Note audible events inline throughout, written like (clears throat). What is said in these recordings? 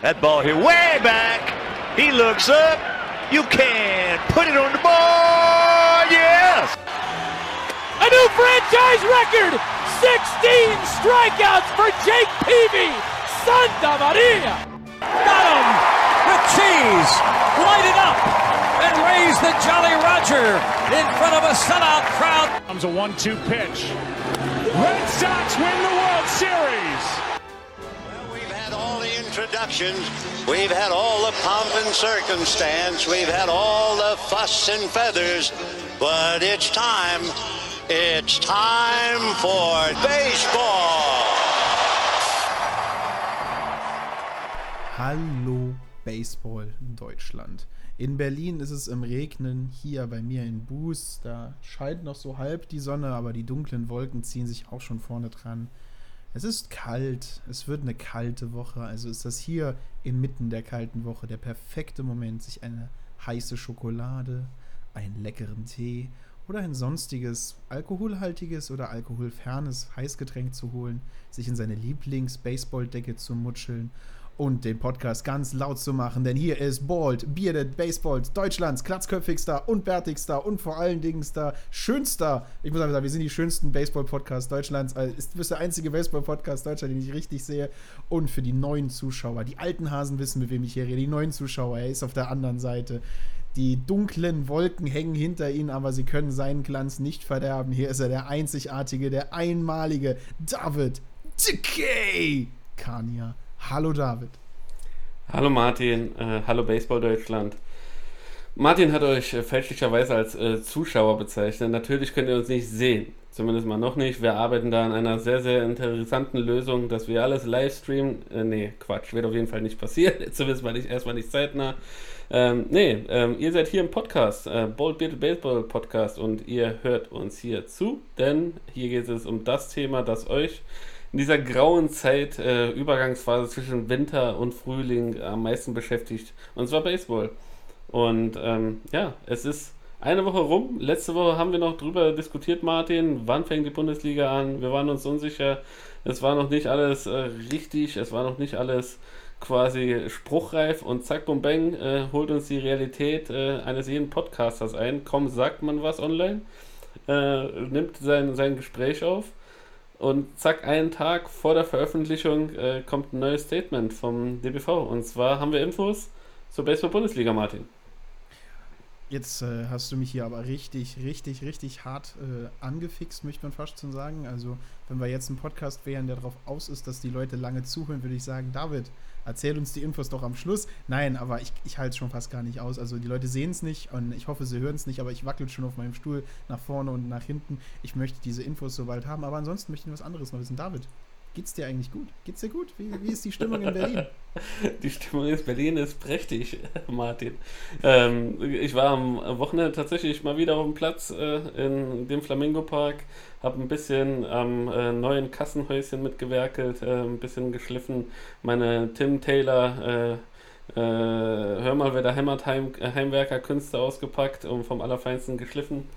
That ball here way back. He looks up. You can put it on the board. Yes. A new franchise record. 16 strikeouts for Jake Peavy. Santa Maria. Got him with cheese. Light it up and raise the Jolly Roger in front of a sellout crowd. Comes a one-two pitch. Red Sox win the World Series. Introductions. We've had all the pomp and circumstance. We've had all the fuss and feathers. But it's time. It's time for baseball. Hallo Baseball Deutschland. In Berlin ist es im Regnen, hier bei mir in Buß, da scheint noch so halb die Sonne, aber die dunklen Wolken ziehen sich auch schon vorne dran. Es ist kalt, es wird eine kalte Woche, also ist das hier inmitten der kalten Woche der perfekte Moment, sich eine heiße Schokolade, einen leckeren Tee oder ein sonstiges alkoholhaltiges oder alkoholfernes Heißgetränk zu holen, sich in seine Lieblings-Baseball-Decke zu mutscheln und den Podcast ganz laut zu machen, denn hier ist Bald, Bearded Baseballs, Deutschlands glatzköpfigster und bärtigster und vor allen Dingen schönster, ich muss einfach sagen, wir sind die schönsten Baseball-Podcasts Deutschlands, also ist, ist der einzige Baseball-Podcast Deutschlands, den ich richtig sehe. Und für die neuen Zuschauer, die alten Hasen wissen, mit wem ich hier rede, die neuen Zuschauer, er ist auf der anderen Seite, die dunklen Wolken hängen hinter ihnen, aber sie können seinen Glanz nicht verderben, hier ist er, der einzigartige, der einmalige David Decay Kania. Hallo David. Hallo Martin, äh, hallo Baseball Deutschland. Martin hat euch äh, fälschlicherweise als äh, Zuschauer bezeichnet. Natürlich könnt ihr uns nicht sehen. Zumindest mal noch nicht. Wir arbeiten da an einer sehr, sehr interessanten Lösung, dass wir alles live streamen. Äh, nee, Quatsch, wird auf jeden Fall nicht passieren. (laughs) Zumindest mal nicht, erstmal nicht zeitnah. Ähm, nee, ähm, ihr seid hier im Podcast, äh, Bold Bearded Baseball Podcast und ihr hört uns hier zu, denn hier geht es um das Thema, das euch in dieser grauen Zeit, äh, Übergangsphase zwischen Winter und Frühling am meisten beschäftigt. Und zwar Baseball. Und ähm, ja, es ist eine Woche rum. Letzte Woche haben wir noch drüber diskutiert, Martin. Wann fängt die Bundesliga an? Wir waren uns unsicher. Es war noch nicht alles äh, richtig. Es war noch nicht alles quasi spruchreif. Und zack, bum, bang, äh, holt uns die Realität äh, eines jeden Podcasters ein. Komm, sagt man was online. Äh, nimmt sein, sein Gespräch auf. Und zack, einen Tag vor der Veröffentlichung äh, kommt ein neues Statement vom DBV. Und zwar haben wir Infos zur Baseball-Bundesliga, Martin. Jetzt äh, hast du mich hier aber richtig, richtig, richtig hart äh, angefixt, möchte man fast schon sagen. Also, wenn wir jetzt ein Podcast wären, der darauf aus ist, dass die Leute lange zuhören, würde ich sagen, David, erzähl uns die Infos doch am Schluss. Nein, aber ich, ich halte es schon fast gar nicht aus. Also, die Leute sehen es nicht und ich hoffe, sie hören es nicht, aber ich wackel schon auf meinem Stuhl nach vorne und nach hinten. Ich möchte diese Infos so bald haben, aber ansonsten möchte ich was anderes noch wissen. David, Geht's dir eigentlich gut? Geht's dir gut? Wie, wie ist die Stimmung in Berlin? (laughs) Die Stimmung in Berlin ist prächtig, (laughs) Martin. Ähm, ich war am Wochenende tatsächlich mal wieder auf dem Platz äh, in dem Flamingo Park, habe ein bisschen am äh, neuen Kassenhäuschen mitgewerkelt, äh, ein bisschen geschliffen, meine Tim Taylor äh, äh, Hör mal, wer da hämmert Heim, Heimwerker-Künste ausgepackt und vom Allerfeinsten geschliffen.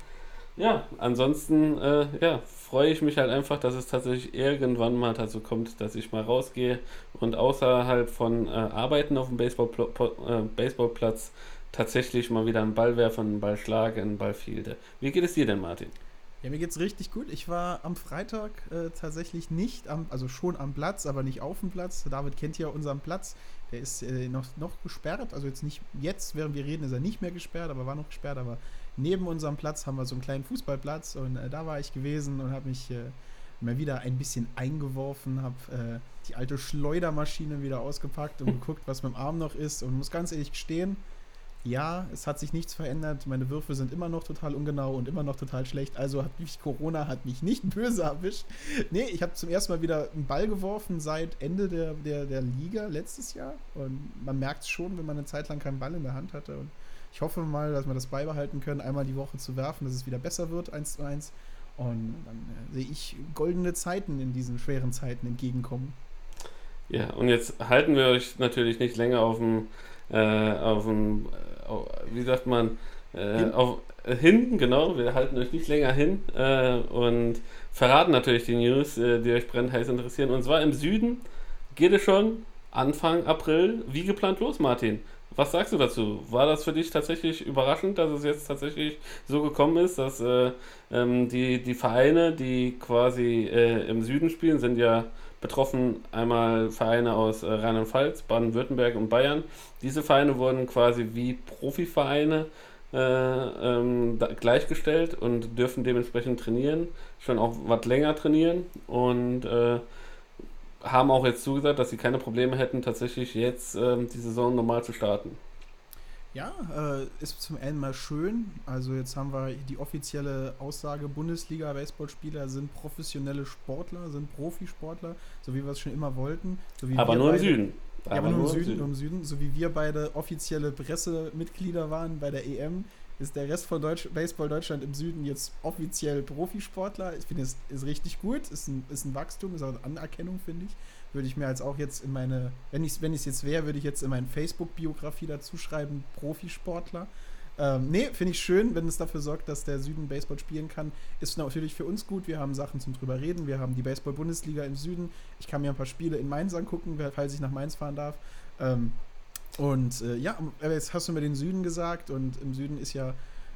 Ja, ansonsten äh, ja, freue ich mich halt einfach, dass es tatsächlich irgendwann mal dazu kommt, dass ich mal rausgehe und außerhalb von äh, Arbeiten auf dem Baseballpl äh, Baseballplatz tatsächlich mal wieder einen Ball werfe, einen Ball schlage, einen Ball fielde. Wie geht es dir denn, Martin? Ja, mir geht's richtig gut. Ich war am Freitag äh, tatsächlich nicht am, also schon am Platz, aber nicht auf dem Platz. David kennt ja unseren Platz. Der ist äh, noch, noch gesperrt. Also jetzt nicht, jetzt, während wir reden, ist er nicht mehr gesperrt, aber war noch gesperrt. Aber neben unserem Platz haben wir so einen kleinen Fußballplatz und äh, da war ich gewesen und habe mich äh, mal wieder ein bisschen eingeworfen, habe äh, die alte Schleudermaschine wieder ausgepackt und (laughs) geguckt, was mit dem Arm noch ist und muss ganz ehrlich gestehen, ja, es hat sich nichts verändert. Meine Würfe sind immer noch total ungenau und immer noch total schlecht. Also hat mich Corona hat mich nicht (laughs) böse erwischt. Nee, ich habe zum ersten Mal wieder einen Ball geworfen seit Ende der, der, der Liga letztes Jahr. Und man merkt es schon, wenn man eine Zeit lang keinen Ball in der Hand hatte. Und ich hoffe mal, dass wir das beibehalten können, einmal die Woche zu werfen, dass es wieder besser wird, eins zu eins. Und dann äh, sehe ich goldene Zeiten in diesen schweren Zeiten entgegenkommen. Ja, und jetzt halten wir euch natürlich nicht länger auf dem, äh, auf dem, äh, wie sagt man, äh, hin. auf, äh, hinten, genau, wir halten euch nicht länger hin äh, und verraten natürlich die News, die euch brennend heiß interessieren. Und zwar im Süden geht es schon Anfang April wie geplant los, Martin. Was sagst du dazu? War das für dich tatsächlich überraschend, dass es jetzt tatsächlich so gekommen ist, dass äh, ähm, die, die Vereine, die quasi äh, im Süden spielen, sind ja betroffen einmal Vereine aus äh, Rheinland-Pfalz, Baden-Württemberg und Bayern. Diese Vereine wurden quasi wie Profivereine äh, ähm, gleichgestellt und dürfen dementsprechend trainieren, schon auch was länger trainieren und äh, haben auch jetzt zugesagt, dass sie keine Probleme hätten, tatsächlich jetzt ähm, die Saison normal zu starten. Ja, äh, ist zum einen mal schön. Also jetzt haben wir die offizielle Aussage, Bundesliga-Baseballspieler sind professionelle Sportler, sind Profisportler, so wie wir es schon immer wollten. So aber nur beide, im Süden. Ja, aber, nur, nur im Süden, Süden, nur im Süden. So wie wir beide offizielle Pressemitglieder waren bei der EM, ist der Rest von Deutsch, Baseball Deutschland im Süden jetzt offiziell Profisportler. Ich finde, es ist richtig gut, ist ein, ist ein Wachstum, ist auch eine Anerkennung, finde ich. Würde ich mir als auch jetzt in meine, wenn ich es wenn jetzt wäre, würde ich jetzt in meine Facebook-Biografie dazu schreiben, Profisportler. Ähm, nee, finde ich schön, wenn es dafür sorgt, dass der Süden Baseball spielen kann. Ist natürlich für uns gut. Wir haben Sachen zum drüber reden. Wir haben die Baseball-Bundesliga im Süden. Ich kann mir ein paar Spiele in Mainz angucken, falls ich nach Mainz fahren darf. Ähm, und äh, ja, jetzt hast du mir den Süden gesagt und im Süden ist ja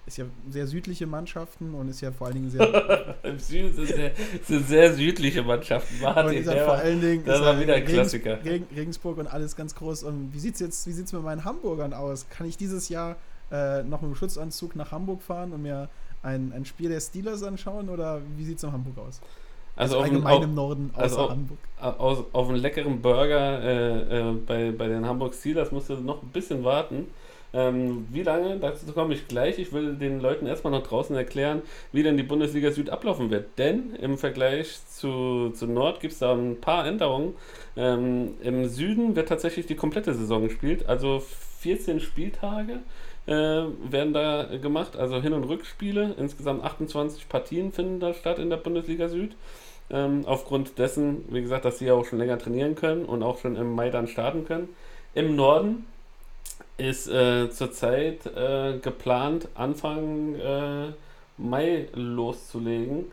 ist ja sehr südliche Mannschaften und ist ja vor allen Dingen sehr. (laughs) Im Süden sind sehr, sind sehr südliche Mannschaften. Martin, und vor allen Dingen das war wieder ein Klassiker. Regens, Regensburg und alles ganz groß. Und wie sieht es jetzt, wie sieht's mit meinen Hamburgern aus? Kann ich dieses Jahr äh, noch mit dem Schutzanzug nach Hamburg fahren und mir ein, ein Spiel der Steelers anschauen oder wie sieht es in Hamburg aus? Also, also allgemein im Norden außer also Hamburg. Auf, auf einen leckeren Burger äh, äh, bei, bei den Hamburg Steelers musst du noch ein bisschen warten. Ähm, wie lange? Dazu komme ich gleich. Ich will den Leuten erstmal noch draußen erklären, wie denn die Bundesliga Süd ablaufen wird. Denn im Vergleich zu, zu Nord gibt es da ein paar Änderungen. Ähm, Im Süden wird tatsächlich die komplette Saison gespielt, also 14 Spieltage äh, werden da gemacht, also Hin- und Rückspiele. Insgesamt 28 Partien finden da statt in der Bundesliga Süd. Ähm, aufgrund dessen, wie gesagt, dass sie auch schon länger trainieren können und auch schon im Mai dann starten können. Im Norden ist äh, zurzeit äh, geplant, Anfang äh, Mai loszulegen.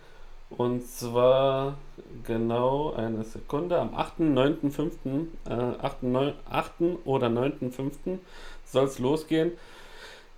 Und zwar genau eine Sekunde, am 8., 9., 5., äh, 8., 9, 8. oder 9.5. soll es losgehen.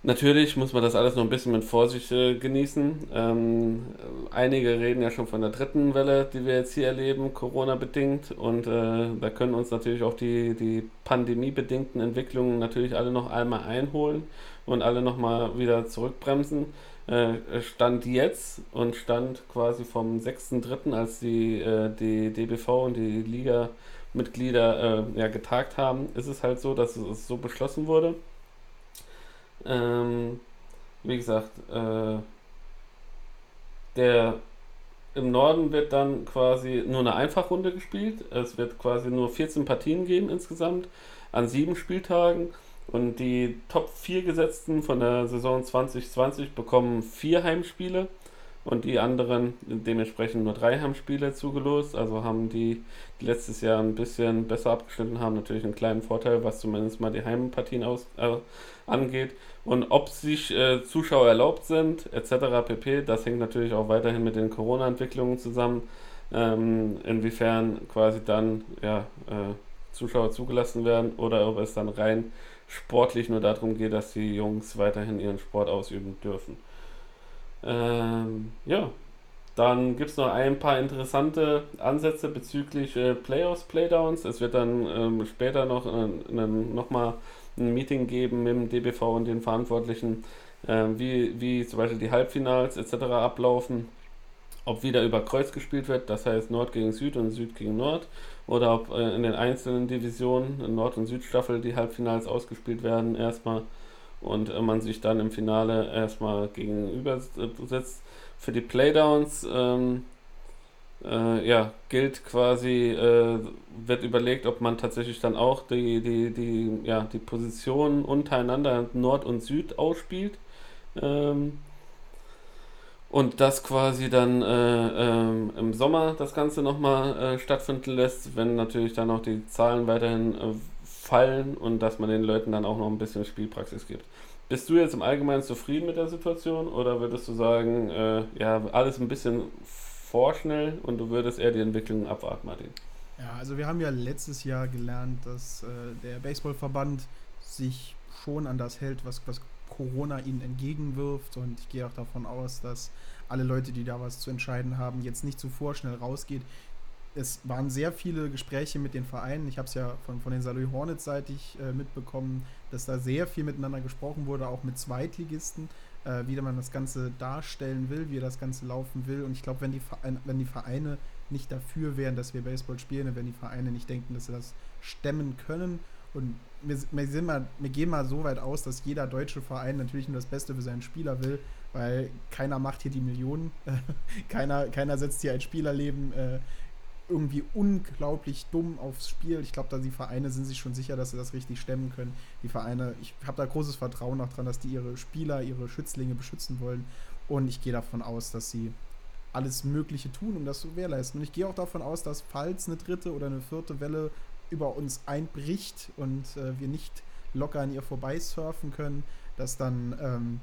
Natürlich muss man das alles noch ein bisschen mit Vorsicht äh, genießen. Ähm, einige reden ja schon von der dritten Welle, die wir jetzt hier erleben, Corona-bedingt. Und äh, da können uns natürlich auch die, die pandemiebedingten Entwicklungen natürlich alle noch einmal einholen und alle nochmal wieder zurückbremsen. Äh, stand jetzt und stand quasi vom 6.3., als die, äh, die DBV und die Liga-Mitglieder äh, ja, getagt haben, ist es halt so, dass es so beschlossen wurde. Ähm, wie gesagt, äh, der im Norden wird dann quasi nur eine Einfachrunde gespielt. Es wird quasi nur 14 Partien geben insgesamt an sieben Spieltagen. Und die Top 4 Gesetzten von der Saison 2020 bekommen vier Heimspiele und die anderen dementsprechend nur drei Heimspiele zugelost. Also haben die, die letztes Jahr ein bisschen besser abgeschnitten haben, natürlich einen kleinen Vorteil, was zumindest mal die Heimpartien aus, äh, angeht. Und ob sich äh, Zuschauer erlaubt sind, etc. pp., das hängt natürlich auch weiterhin mit den Corona-Entwicklungen zusammen. Ähm, inwiefern quasi dann ja, äh, Zuschauer zugelassen werden oder ob es dann rein sportlich nur darum geht, dass die Jungs weiterhin ihren Sport ausüben dürfen. Ähm, ja, dann gibt es noch ein paar interessante Ansätze bezüglich äh, Playoffs, Playdowns. Es wird dann ähm, später noch, äh, noch mal ein Meeting geben mit dem DBV und den Verantwortlichen, äh, wie, wie zum Beispiel die Halbfinals etc. ablaufen. Ob wieder über Kreuz gespielt wird, das heißt Nord gegen Süd und Süd gegen Nord, oder ob äh, in den einzelnen Divisionen, Nord- und Südstaffel, die Halbfinals ausgespielt werden erstmal und äh, man sich dann im Finale erstmal gegenüber setzt. Für die Playdowns ähm, äh, ja, gilt quasi, äh, wird überlegt, ob man tatsächlich dann auch die, die, die, ja, die Positionen untereinander Nord und Süd ausspielt. Ähm, und das quasi dann äh, ähm, im Sommer das Ganze nochmal äh, stattfinden lässt, wenn natürlich dann auch die Zahlen weiterhin äh, fallen und dass man den Leuten dann auch noch ein bisschen Spielpraxis gibt. Bist du jetzt im Allgemeinen zufrieden mit der Situation oder würdest du sagen, äh, ja, alles ein bisschen vorschnell und du würdest eher die Entwicklung abwarten, Martin? Ja, also wir haben ja letztes Jahr gelernt, dass äh, der Baseballverband sich schon an das hält, was, was Corona ihnen entgegenwirft. Und ich gehe auch davon aus, dass alle Leute, die da was zu entscheiden haben, jetzt nicht zu vorschnell rausgeht. Es waren sehr viele Gespräche mit den Vereinen. Ich habe es ja von, von den Saloy Hornets seitig äh, mitbekommen, dass da sehr viel miteinander gesprochen wurde, auch mit Zweitligisten, äh, wie man das Ganze darstellen will, wie das Ganze laufen will. Und ich glaube, wenn die, Vereine, wenn die Vereine nicht dafür wären, dass wir Baseball spielen, wenn die Vereine nicht denken, dass sie das stemmen können und wir, wir, sind mal, wir gehen mal so weit aus, dass jeder deutsche Verein natürlich nur das Beste für seinen Spieler will, weil keiner macht hier die Millionen. (laughs) keiner, keiner setzt hier ein Spielerleben äh, irgendwie unglaublich dumm aufs Spiel. Ich glaube, da die Vereine sind sich schon sicher, dass sie das richtig stemmen können. Die Vereine, ich habe da großes Vertrauen auch dran, dass die ihre Spieler, ihre Schützlinge beschützen wollen. Und ich gehe davon aus, dass sie alles Mögliche tun, um das zu gewährleisten. Und ich gehe auch davon aus, dass falls eine dritte oder eine vierte Welle über uns einbricht und äh, wir nicht locker an ihr vorbeisurfen können, dass dann ähm,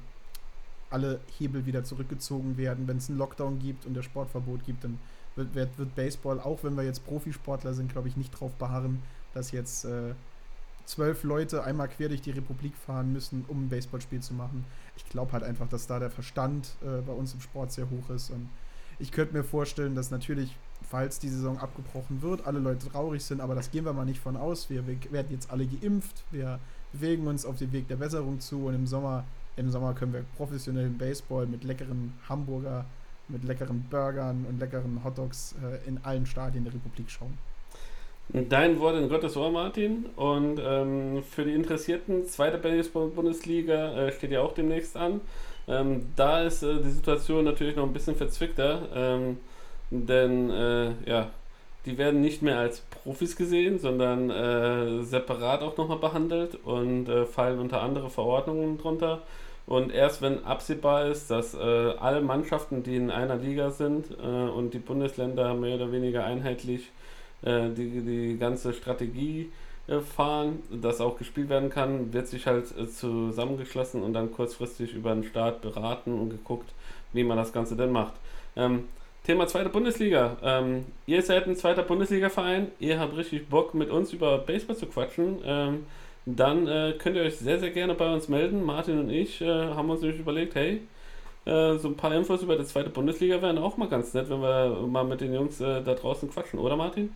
alle Hebel wieder zurückgezogen werden. Wenn es einen Lockdown gibt und der Sportverbot gibt, dann wird, wird, wird Baseball, auch wenn wir jetzt Profisportler sind, glaube ich, nicht drauf beharren, dass jetzt äh, zwölf Leute einmal quer durch die Republik fahren müssen, um ein Baseballspiel zu machen. Ich glaube halt einfach, dass da der Verstand äh, bei uns im Sport sehr hoch ist und ich könnte mir vorstellen, dass natürlich, falls die Saison abgebrochen wird, alle Leute traurig sind, aber das gehen wir mal nicht von aus. Wir, wir werden jetzt alle geimpft, wir bewegen uns auf den Weg der Besserung zu und im Sommer, im Sommer können wir professionellen Baseball mit leckeren Hamburger, mit leckeren Burgern und leckeren Hotdogs äh, in allen Stadien der Republik schauen. Dein Wort in Gottes Ohr, Martin. Und ähm, für die Interessierten, zweite Baseball-Bundesliga äh, steht ja auch demnächst an. Ähm, da ist äh, die Situation natürlich noch ein bisschen verzwickter, ähm, denn äh, ja, die werden nicht mehr als Profis gesehen, sondern äh, separat auch nochmal behandelt und äh, fallen unter andere Verordnungen drunter. Und erst wenn absehbar ist, dass äh, alle Mannschaften, die in einer Liga sind äh, und die Bundesländer mehr oder weniger einheitlich die, die ganze Strategie äh, fahren, das auch gespielt werden kann, wird sich halt äh, zusammengeschlossen und dann kurzfristig über den Start beraten und geguckt, wie man das Ganze denn macht. Ähm, Thema zweite Bundesliga. Ähm, ihr seid ein zweiter Bundesliga-Verein, ihr habt richtig Bock mit uns über Baseball zu quatschen. Ähm, dann äh, könnt ihr euch sehr, sehr gerne bei uns melden. Martin und ich äh, haben uns nämlich überlegt, hey, äh, so ein paar Infos über die zweite Bundesliga wären auch mal ganz nett, wenn wir mal mit den Jungs äh, da draußen quatschen, oder Martin?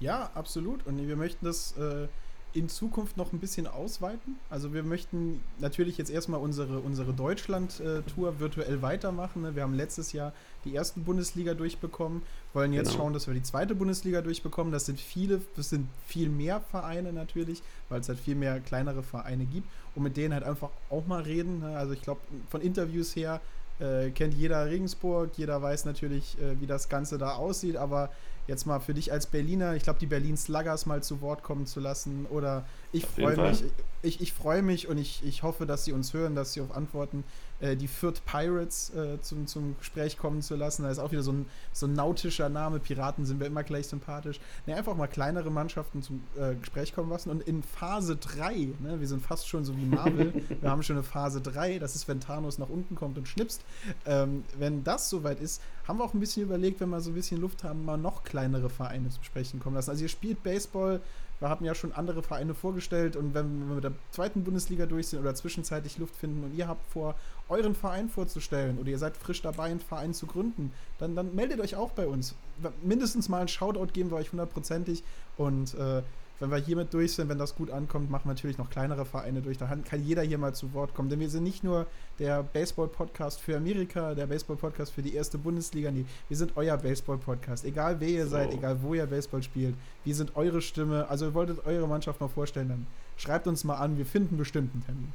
Ja, absolut. Und wir möchten das äh, in Zukunft noch ein bisschen ausweiten. Also wir möchten natürlich jetzt erstmal unsere, unsere Deutschland-Tour virtuell weitermachen. Ne? Wir haben letztes Jahr die erste Bundesliga durchbekommen, wollen jetzt genau. schauen, dass wir die zweite Bundesliga durchbekommen. Das sind viele, das sind viel mehr Vereine natürlich, weil es halt viel mehr kleinere Vereine gibt und mit denen halt einfach auch mal reden. Ne? Also ich glaube, von Interviews her äh, kennt jeder Regensburg, jeder weiß natürlich, äh, wie das Ganze da aussieht, aber jetzt mal für dich als Berliner, ich glaube, die Berlin Sluggers mal zu Wort kommen zu lassen. Oder ich freue mich, ich, ich freue mich und ich, ich hoffe, dass sie uns hören, dass sie auf Antworten äh, die Fürth Pirates äh, zum, zum Gespräch kommen zu lassen. Da ist auch wieder so ein, so ein nautischer Name. Piraten sind wir immer gleich sympathisch. Ne, einfach mal kleinere Mannschaften zum äh, Gespräch kommen lassen. Und in Phase 3, ne, wir sind fast schon so wie Marvel, (laughs) wir haben schon eine Phase 3, das ist, wenn Thanos nach unten kommt und schnipst. Ähm, wenn das soweit ist, haben wir auch ein bisschen überlegt, wenn wir so ein bisschen Luft haben, mal noch kleinere Vereine zu sprechen kommen lassen. Also ihr spielt Baseball, wir haben ja schon andere Vereine vorgestellt und wenn wir mit der zweiten Bundesliga durch sind oder zwischenzeitlich Luft finden und ihr habt vor, euren Verein vorzustellen oder ihr seid frisch dabei, einen Verein zu gründen, dann, dann meldet euch auch bei uns. Mindestens mal einen Shoutout geben wir euch hundertprozentig und äh, wenn wir hiermit durch sind, wenn das gut ankommt, machen wir natürlich noch kleinere Vereine durch. Da kann jeder hier mal zu Wort kommen. Denn wir sind nicht nur der Baseball-Podcast für Amerika, der Baseball-Podcast für die erste Bundesliga. Nee, wir sind euer Baseball-Podcast. Egal wer ihr seid, egal wo ihr Baseball spielt, wir sind eure Stimme. Also ihr wolltet eure Mannschaft mal vorstellen, dann schreibt uns mal an. Wir finden bestimmt einen Termin.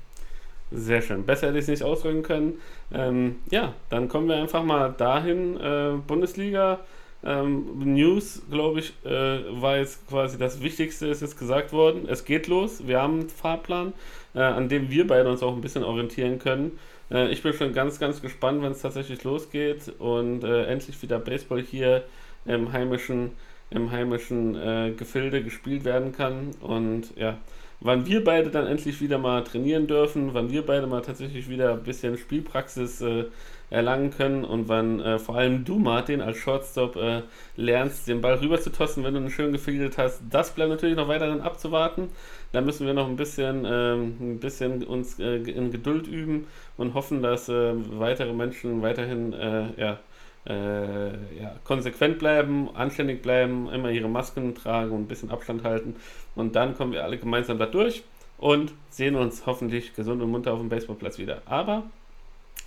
Sehr schön. Besser hätte ich es nicht ausdrücken können. Ähm, ja, dann kommen wir einfach mal dahin. Äh, Bundesliga ähm, News, glaube ich, äh, war jetzt quasi das Wichtigste, ist jetzt gesagt worden. Es geht los. Wir haben einen Fahrplan, äh, an dem wir beide uns auch ein bisschen orientieren können. Äh, ich bin schon ganz, ganz gespannt, wenn es tatsächlich losgeht und äh, endlich wieder Baseball hier im heimischen, im heimischen äh, Gefilde gespielt werden kann. Und ja, wann wir beide dann endlich wieder mal trainieren dürfen, wann wir beide mal tatsächlich wieder ein bisschen Spielpraxis äh, erlangen können und wann äh, vor allem du, Martin, als Shortstop äh, lernst, den Ball rüber zu tossen, wenn du einen schön gefiedet hast. Das bleibt natürlich noch weiterhin abzuwarten. Da müssen wir noch ein bisschen, ähm, ein bisschen uns äh, in Geduld üben und hoffen, dass äh, weitere Menschen weiterhin äh, ja, äh, ja, konsequent bleiben, anständig bleiben, immer ihre Masken tragen und ein bisschen Abstand halten. Und dann kommen wir alle gemeinsam da durch und sehen uns hoffentlich gesund und munter auf dem Baseballplatz wieder. Aber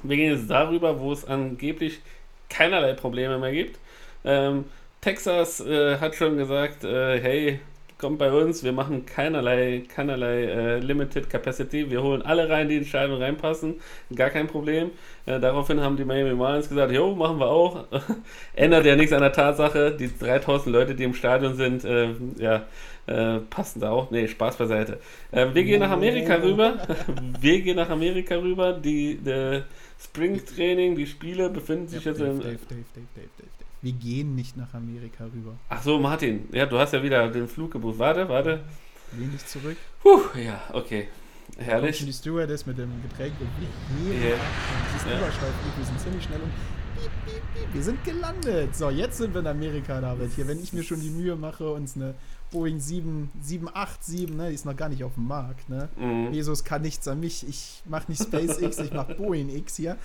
wir gehen jetzt darüber, wo es angeblich keinerlei Probleme mehr gibt. Ähm, Texas äh, hat schon gesagt, äh, hey, kommt bei uns, wir machen keinerlei, keinerlei äh, Limited Capacity, wir holen alle rein, die in Scheiben reinpassen, gar kein Problem. Äh, daraufhin haben die Miami Marlins gesagt, jo, machen wir auch. (laughs) Ändert ja nichts an der Tatsache, die 3000 Leute, die im Stadion sind, äh, ja, äh, passen da auch. Nee, Spaß beiseite. Äh, wir gehen nach Amerika rüber. (laughs) wir gehen nach Amerika rüber. Die, die Springtraining, die Spiele befinden sich Ja, jetzt Dave, im. Dave, Dave, Dave, Dave, Dave, Dave. Wir gehen nicht nach Amerika rüber. Ach so, Martin, ja, du hast ja wieder den Flug gebucht. Warte, warte. Lehn dich zurück. Puh, ja, okay. Herrlich. die Stewardess mit dem Getränk und wir heben Ja. ab. Und Ja. Wir sind ziemlich schnell und wir sind gelandet. So, jetzt sind wir in Amerika, David. Hier, wenn ich mir schon die Mühe mache, uns eine Boeing 7, 787, ne, die ist noch gar nicht auf dem Markt, ne? Mhm. Jesus kann nichts an mich. Ich mache nicht SpaceX, ich mache Boeing X hier.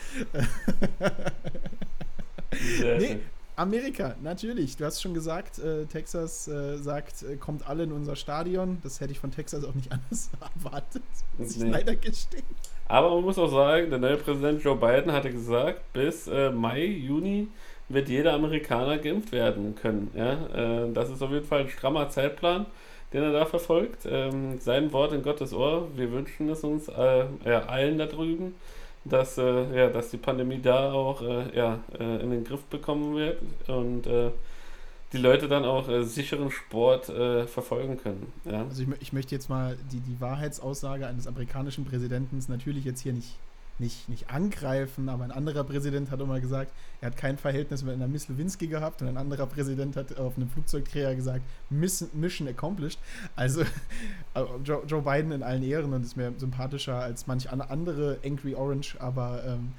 Nee. Amerika, natürlich. Du hast schon gesagt, äh, Texas äh, sagt, äh, kommt alle in unser Stadion. Das hätte ich von Texas auch nicht (laughs) anders erwartet. Muss ich Nee. leider gestehen. Aber man muss auch sagen, der neue Präsident Joe Biden hatte gesagt, bis äh, Mai, Juni wird jeder Amerikaner geimpft werden können. Ja? Äh, das ist auf jeden Fall ein strammer Zeitplan, den er da verfolgt. Ähm, sein Wort in Gottes Ohr. Wir wünschen es uns äh, ja, allen da drüben, dass, äh, ja, dass die Pandemie da auch äh, ja, äh, in den Griff bekommen wird und äh, die Leute dann auch sicheren Sport verfolgen können. Ja? Also ich, ich möchte jetzt mal die, die Wahrheitsaussage eines amerikanischen Präsidenten natürlich jetzt hier nicht, nicht, nicht angreifen, aber ein anderer Präsident hat immer gesagt, er hat kein Verhältnis mit einer Miss Lewinsky gehabt und ein anderer Präsident hat auf einem Flugzeugträger gesagt, Miss, Mission accomplished. Also äh, Joe, Joe Biden in allen Ehren und ist mir sympathischer als manch an- andere Angry Orange, aber ähm,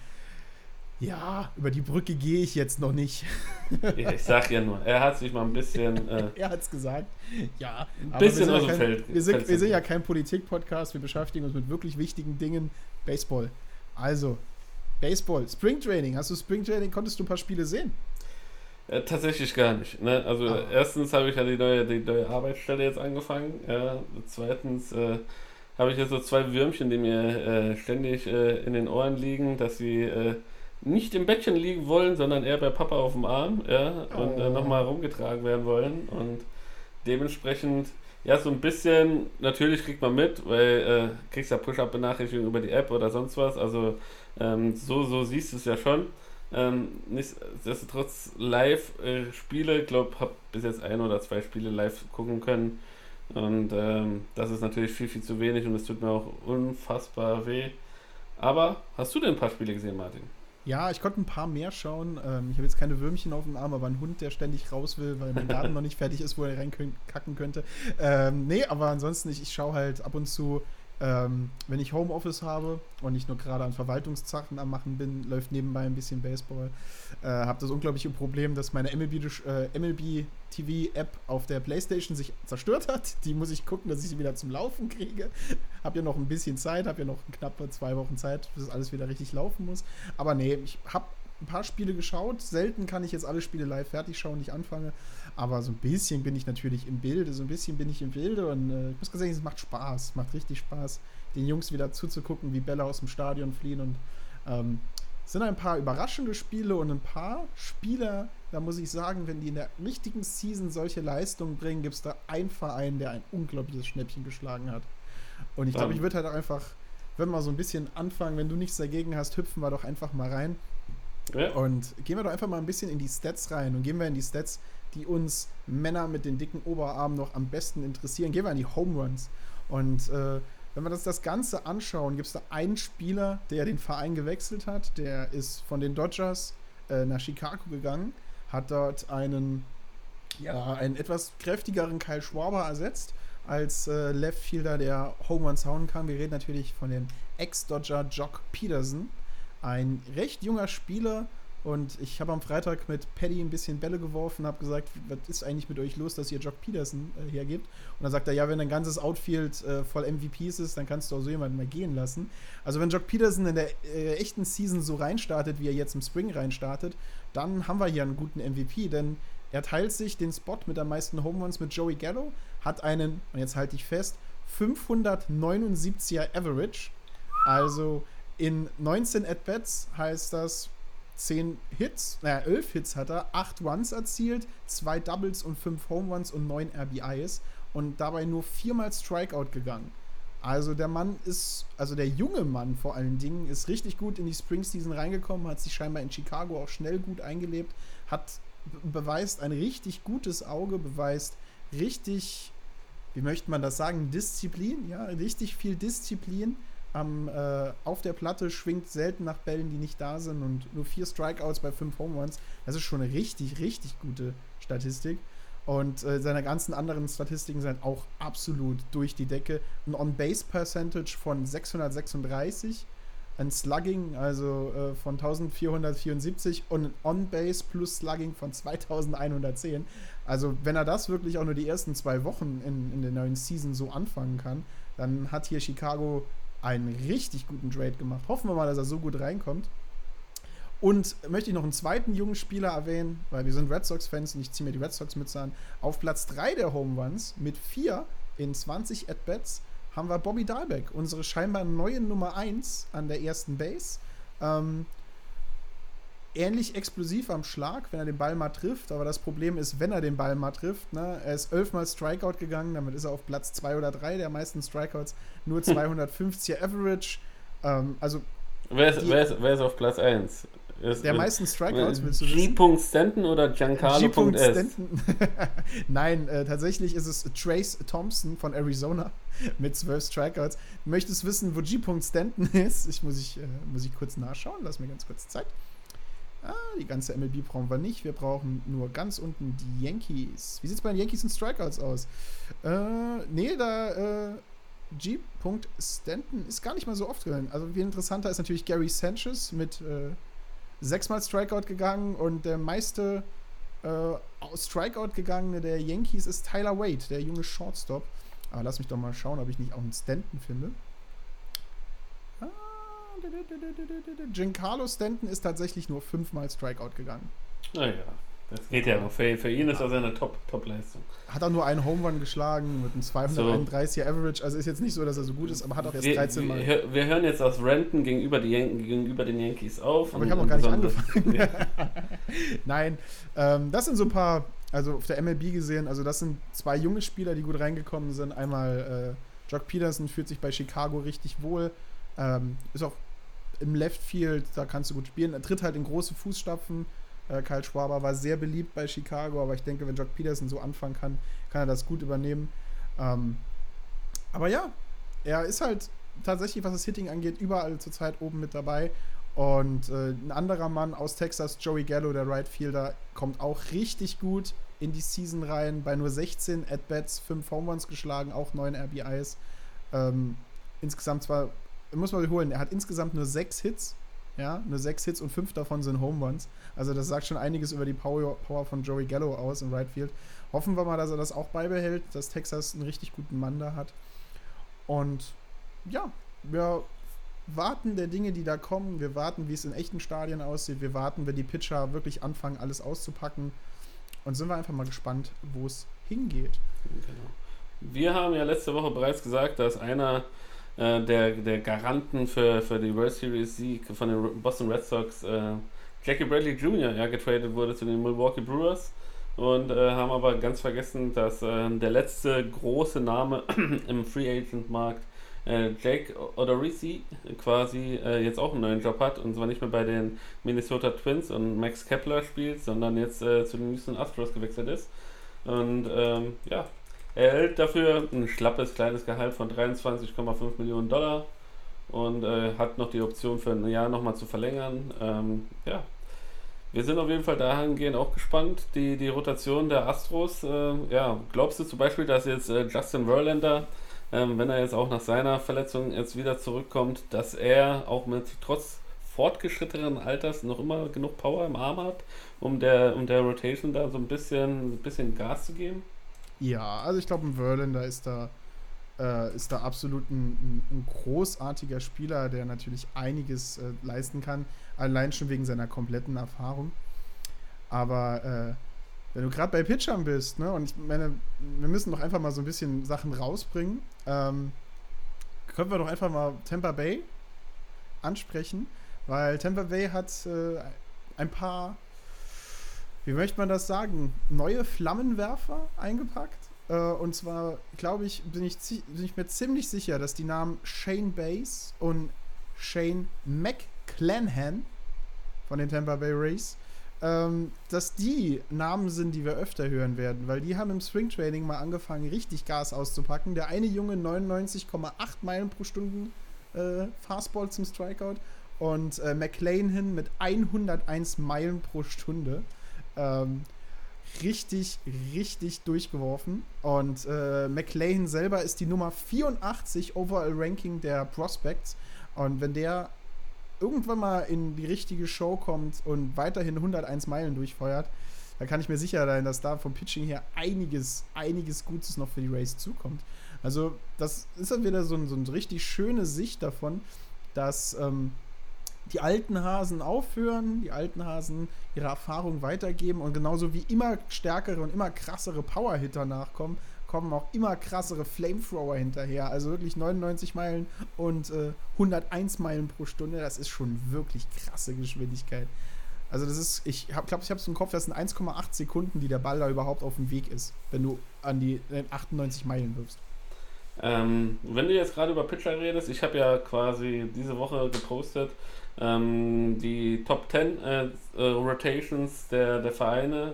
ja, über die Brücke gehe ich jetzt noch nicht. Ja, ich sag ja nur, er hat sich mal ein bisschen. (laughs) Äh, Er hat es gesagt. Ja, aber bisschen aus dem Feld- wir, sind, wir sind. ja kein Politik-Podcast, wir beschäftigen uns mit wirklich wichtigen Dingen. Baseball. Also, Baseball, Springtraining. Hast du Springtraining? Konntest du ein paar Spiele sehen? Äh, tatsächlich gar nicht. Ne? Also Ah. erstens habe ich ja die neue, die neue Arbeitsstelle jetzt angefangen. Ja. Zweitens äh, habe ich ja so zwei Würmchen, die mir äh, ständig äh, in den Ohren liegen, dass sie äh, nicht im Bettchen liegen wollen, sondern eher bei Papa auf dem Arm ja, und äh, Oh. nochmal rumgetragen werden wollen. Und dementsprechend, ja, so ein bisschen, natürlich kriegt man mit, weil äh, kriegst ja Push-Up-Benachrichtigungen über die App oder sonst was. Also ähm, so, so siehst du es ja schon. Ähm, nichtsdestotrotz Live-Spiele, ich glaube, habe bis jetzt ein oder zwei Spiele live gucken können. Und ähm, das ist natürlich viel, viel zu wenig und es tut mir auch unfassbar weh. Aber hast du denn ein paar Spiele gesehen, Martin? Ja, ich konnte ein paar mehr schauen. Ähm, ich habe jetzt keine Würmchen auf dem Arm, aber ein Hund, der ständig raus will, weil mein Garten (laughs) noch nicht fertig ist, wo er reinkacken könnte. Ähm, nee, aber ansonsten, ich, ich schaue halt ab und zu, ähm, wenn ich Homeoffice habe und ich nur gerade an Verwaltungssachen am Machen bin, läuft nebenbei ein bisschen Baseball. Äh, habe das unglaubliche Problem, dass meine MLB, äh, MLB TV App auf der Playstation sich zerstört hat. Die muss ich gucken, dass ich sie wieder zum Laufen kriege. Hab ja noch ein bisschen Zeit, habe ja noch knappe zwei Wochen Zeit, bis alles wieder richtig laufen muss. Aber nee, ich habe ein paar Spiele geschaut. Selten kann ich jetzt alle Spiele live fertig schauen, die ich anfange. Aber so ein bisschen bin ich natürlich im Bilde. So ein bisschen bin ich im Bilde. Und äh, ich muss ganz ehrlich, es macht Spaß. Macht richtig Spaß, den Jungs wieder zuzugucken, wie Bälle aus dem Stadion fliehen. Und ähm, es sind ein paar überraschende Spiele und ein paar Spieler, da muss ich sagen, wenn die in der richtigen Season solche Leistungen bringen, gibt es da einen Verein, der ein unglaubliches Schnäppchen geschlagen hat. Und ich glaube, Dann- ich würde halt einfach, wenn wir so ein bisschen anfangen, wenn du nichts dagegen hast, hüpfen wir doch einfach mal rein. Und gehen wir doch einfach mal ein bisschen in die Stats rein und gehen wir in die Stats, die uns Männer mit den dicken Oberarmen noch am besten interessieren. Gehen wir in die Home Runs. Und äh, wenn wir uns das Ganze anschauen, gibt es da einen Spieler, der den Verein gewechselt hat. Der ist von den Dodgers äh, nach Chicago gegangen, hat dort einen, ja, einen etwas kräftigeren Kyle Schwarber ersetzt. als äh, Left Fielder, der Home Runs hauen kann. Wir reden natürlich von dem Ex-Dodger Jock Peterson. Ein recht junger Spieler, und ich habe am Freitag mit Paddy ein bisschen Bälle geworfen, habe gesagt, was ist eigentlich mit euch los, dass ihr Jock Peterson äh, hergibt? Und dann sagt er, ja, wenn ein ganzes Outfield äh, voll MVPs ist, dann kannst du auch so jemanden mal gehen lassen. Also wenn Jock Peterson in der äh, echten Season so reinstartet, wie er jetzt im Spring reinstartet, dann haben wir hier einen guten MVP, denn er teilt sich den Spot mit am meisten Home Runs mit Joey Gallo, hat einen, und jetzt halte ich fest, 579er Average. Also in 19 At-Bats heißt das 10 Hits, naja, 11 Hits hat er, 8 Runs erzielt, 2 Doubles und 5 Home Runs und 9 RBIs und dabei nur viermal Strikeout gegangen. Also der Mann ist, also der junge Mann vor allen Dingen, ist richtig gut in die Spring Season reingekommen, hat sich scheinbar in Chicago auch schnell gut eingelebt, hat beweist ein richtig gutes Auge, beweist richtig, wie möchte man das sagen, Disziplin, ja, richtig viel Disziplin am, äh, auf der Platte, schwingt selten nach Bällen, die nicht da sind und nur vier Strikeouts bei fünf Home Runs. Das ist schon eine richtig, richtig gute Statistik. Und äh, seine ganzen anderen Statistiken sind auch absolut durch die Decke. Ein On-Base-Percentage von 636, ein Slugging also äh, von 1474 und ein On-Base plus Slugging von 2110. Also, wenn er das wirklich auch nur die ersten zwei Wochen in, in der neuen Season so anfangen kann, dann hat hier Chicago einen richtig guten Trade gemacht. Hoffen wir mal, dass er so gut reinkommt. Und möchte ich noch einen zweiten jungen Spieler erwähnen, weil wir sind Red Sox-Fans und ich ziehe mir die Red Sox-Mütze an. Auf Platz 3 der Home Runs mit 4 in 20 At-Bats haben wir Bobby Dahlbeck, unsere scheinbar neue Nummer 1 an der ersten Base. Ähm, ähnlich explosiv am Schlag, wenn er den Ball mal trifft. Aber das Problem ist, wenn er den Ball mal trifft, ne, er ist elfmal Strikeout gegangen, damit ist er auf Platz 2 oder 3 der meisten Strikeouts, nur 250er Average. Ähm, also. Wer ist, wer, ist, wer ist auf Platz 1? Ist, der meisten Strikeouts, willst du wissen? G. Stanton oder Giancarlo. G. Stanton. (laughs) Nein, äh, tatsächlich ist es Trace Thompson von Arizona (laughs) mit 12 Strikeouts. Möchtest wissen, wo G. Stanton (laughs) ist? Ich muss ich, äh, muss ich kurz nachschauen. Lass mir ganz kurz Zeit. Ah, die ganze MLB brauchen wir nicht. Wir brauchen nur ganz unten die Yankees. Wie sieht es bei den Yankees und Strikeouts aus? Äh, nee, da äh, G. Stanton ist gar nicht mal so oft drin. Also viel interessanter ist natürlich Gary Sanchez mit äh, sechsmal Strikeout gegangen und der meiste äh, Strikeout gegangene der Yankees ist Tyler Wade, der junge Shortstop. Aber lass mich doch mal schauen, ob ich nicht auch einen Stanton finde. Giancarlo Stanton ist tatsächlich nur fünfmal Strikeout gegangen. Naja, das geht ja noch. Für, für ihn ist das eine Top-Leistung. Top hat er nur einen Home Run geschlagen mit einem 231er so. Average. Also ist jetzt nicht so, dass er so gut ist, aber hat auch erst wir, 13 Mal. Wir, wir hören jetzt aus Renton gegenüber, die gegenüber den Yankees auf. Aber ich habe noch gar nicht angefangen. Ja. (laughs) Nein, ähm, das sind so ein paar, also auf der MLB gesehen, also das sind zwei junge Spieler, die gut reingekommen sind. Einmal äh, Jock Peterson fühlt sich bei Chicago richtig wohl. Ähm, ist auch im Left Field, da kannst du gut spielen. Er tritt halt in große Fußstapfen. Äh, Kyle Schwaber war sehr beliebt bei Chicago, aber ich denke, wenn Jock Peterson so anfangen kann, kann er das gut übernehmen. Ähm, aber ja, er ist halt tatsächlich, was das Hitting angeht, überall zurzeit oben mit dabei. Und äh, ein anderer Mann aus Texas, Joey Gallo, der Right Fielder, kommt auch richtig gut in die Season rein. Bei nur 16 At-Bats, 5 Home Runs geschlagen, auch 9 RBIs. Ähm, insgesamt zwar muss man holen, er hat insgesamt nur sechs Hits. Ja, nur sechs Hits und fünf davon sind Home Runs. Also das sagt schon einiges über die Power, Power von Joey Gallo aus im Right Field. Hoffen wir mal, dass er das auch beibehält, dass Texas einen richtig guten Mann da hat. Und ja, wir warten der Dinge, die da kommen. Wir warten, wie es in echten Stadien aussieht. Wir warten, wenn die Pitcher wirklich anfangen, alles auszupacken. Und sind wir einfach mal gespannt, wo es hingeht. Genau. Wir haben ja letzte Woche bereits gesagt, dass einer äh, der, der Garanten für, für die World Series Sieg von den Boston Red Sox, äh, Jackie Bradley Jr., ja, getradet wurde zu den Milwaukee Brewers und äh, haben aber ganz vergessen, dass äh, der letzte große Name (clears throat) im Free Agent Markt äh, Jake Odorizzi quasi äh, jetzt auch einen neuen Job hat und zwar nicht mehr bei den Minnesota Twins und Max Kepler spielt, sondern jetzt äh, zu den Houston Astros gewechselt ist. Und ähm, ja, er erhält dafür ein schlappes kleines Gehalt von 23,5 Millionen Dollar und äh, hat noch die Option für ein Jahr nochmal zu verlängern. Ähm, ja, wir sind auf jeden Fall dahingehend auch gespannt. Die, die Rotation der Astros, äh, ja, glaubst du zum Beispiel, dass jetzt äh, Justin Verlander, ähm, wenn er jetzt auch nach seiner Verletzung jetzt wieder zurückkommt, dass er auch mit trotz fortgeschrittenen Alters noch immer genug Power im Arm hat, um der, um der Rotation da so ein bisschen, ein bisschen Gas zu geben? Ja, also ich glaube, ein Verlander ist da, äh, ist da absolut ein, ein, großartiger Spieler, der natürlich einiges äh, leisten kann, allein schon wegen seiner kompletten Erfahrung. Aber äh, wenn du gerade bei Pitchern bist, ne, und ich meine, wir müssen doch einfach mal so ein bisschen Sachen rausbringen, ähm, können wir doch einfach mal Tampa Bay ansprechen, weil Tampa Bay hat äh, ein paar wie möchte man das sagen, neue Flammenwerfer eingepackt. Äh, und zwar, glaube ich, bin ich, bin ich mir ziemlich sicher, dass die Namen Shane Bass und Shane McClanahan von den Tampa Bay Rays, ähm, dass die Namen sind, die wir öfter hören werden, weil die haben im Spring Training mal angefangen, richtig Gas auszupacken. Der eine Junge 99,8 Meilen pro Stunde äh, Fastball zum Strikeout und äh, McLean mit 101 Meilen pro Stunde. Ähm, richtig, richtig durchgeworfen. Und äh, McLean selber ist die Nummer 84 Overall Ranking der Prospects. Und wenn der irgendwann mal in die richtige Show kommt und weiterhin 101 Meilen durchfeuert, da kann ich mir sicher sein, dass da vom Pitching her einiges, einiges Gutes noch für die Race zukommt. Also, das ist dann wieder so, ein, so eine richtig schöne Sicht davon, dass ähm, die alten Hasen aufhören, die alten Hasen ihre Erfahrung weitergeben und genauso wie immer stärkere und immer krassere Powerhitter nachkommen, kommen auch immer krassere Flamethrower hinterher. Also wirklich 99 Meilen und äh, 101 Meilen pro Stunde, das ist schon wirklich krasse Geschwindigkeit. Also das ist, ich glaube, ich habe es im Kopf, das sind 1,8 Sekunden, die der Ball da überhaupt auf dem Weg ist, wenn du an die 98 äh, Meilen wirfst. Ähm, wenn du jetzt gerade über Pitcher redest, ich habe ja quasi diese Woche gepostet, ähm, die Top 10 äh, äh, Rotations der, der Vereine,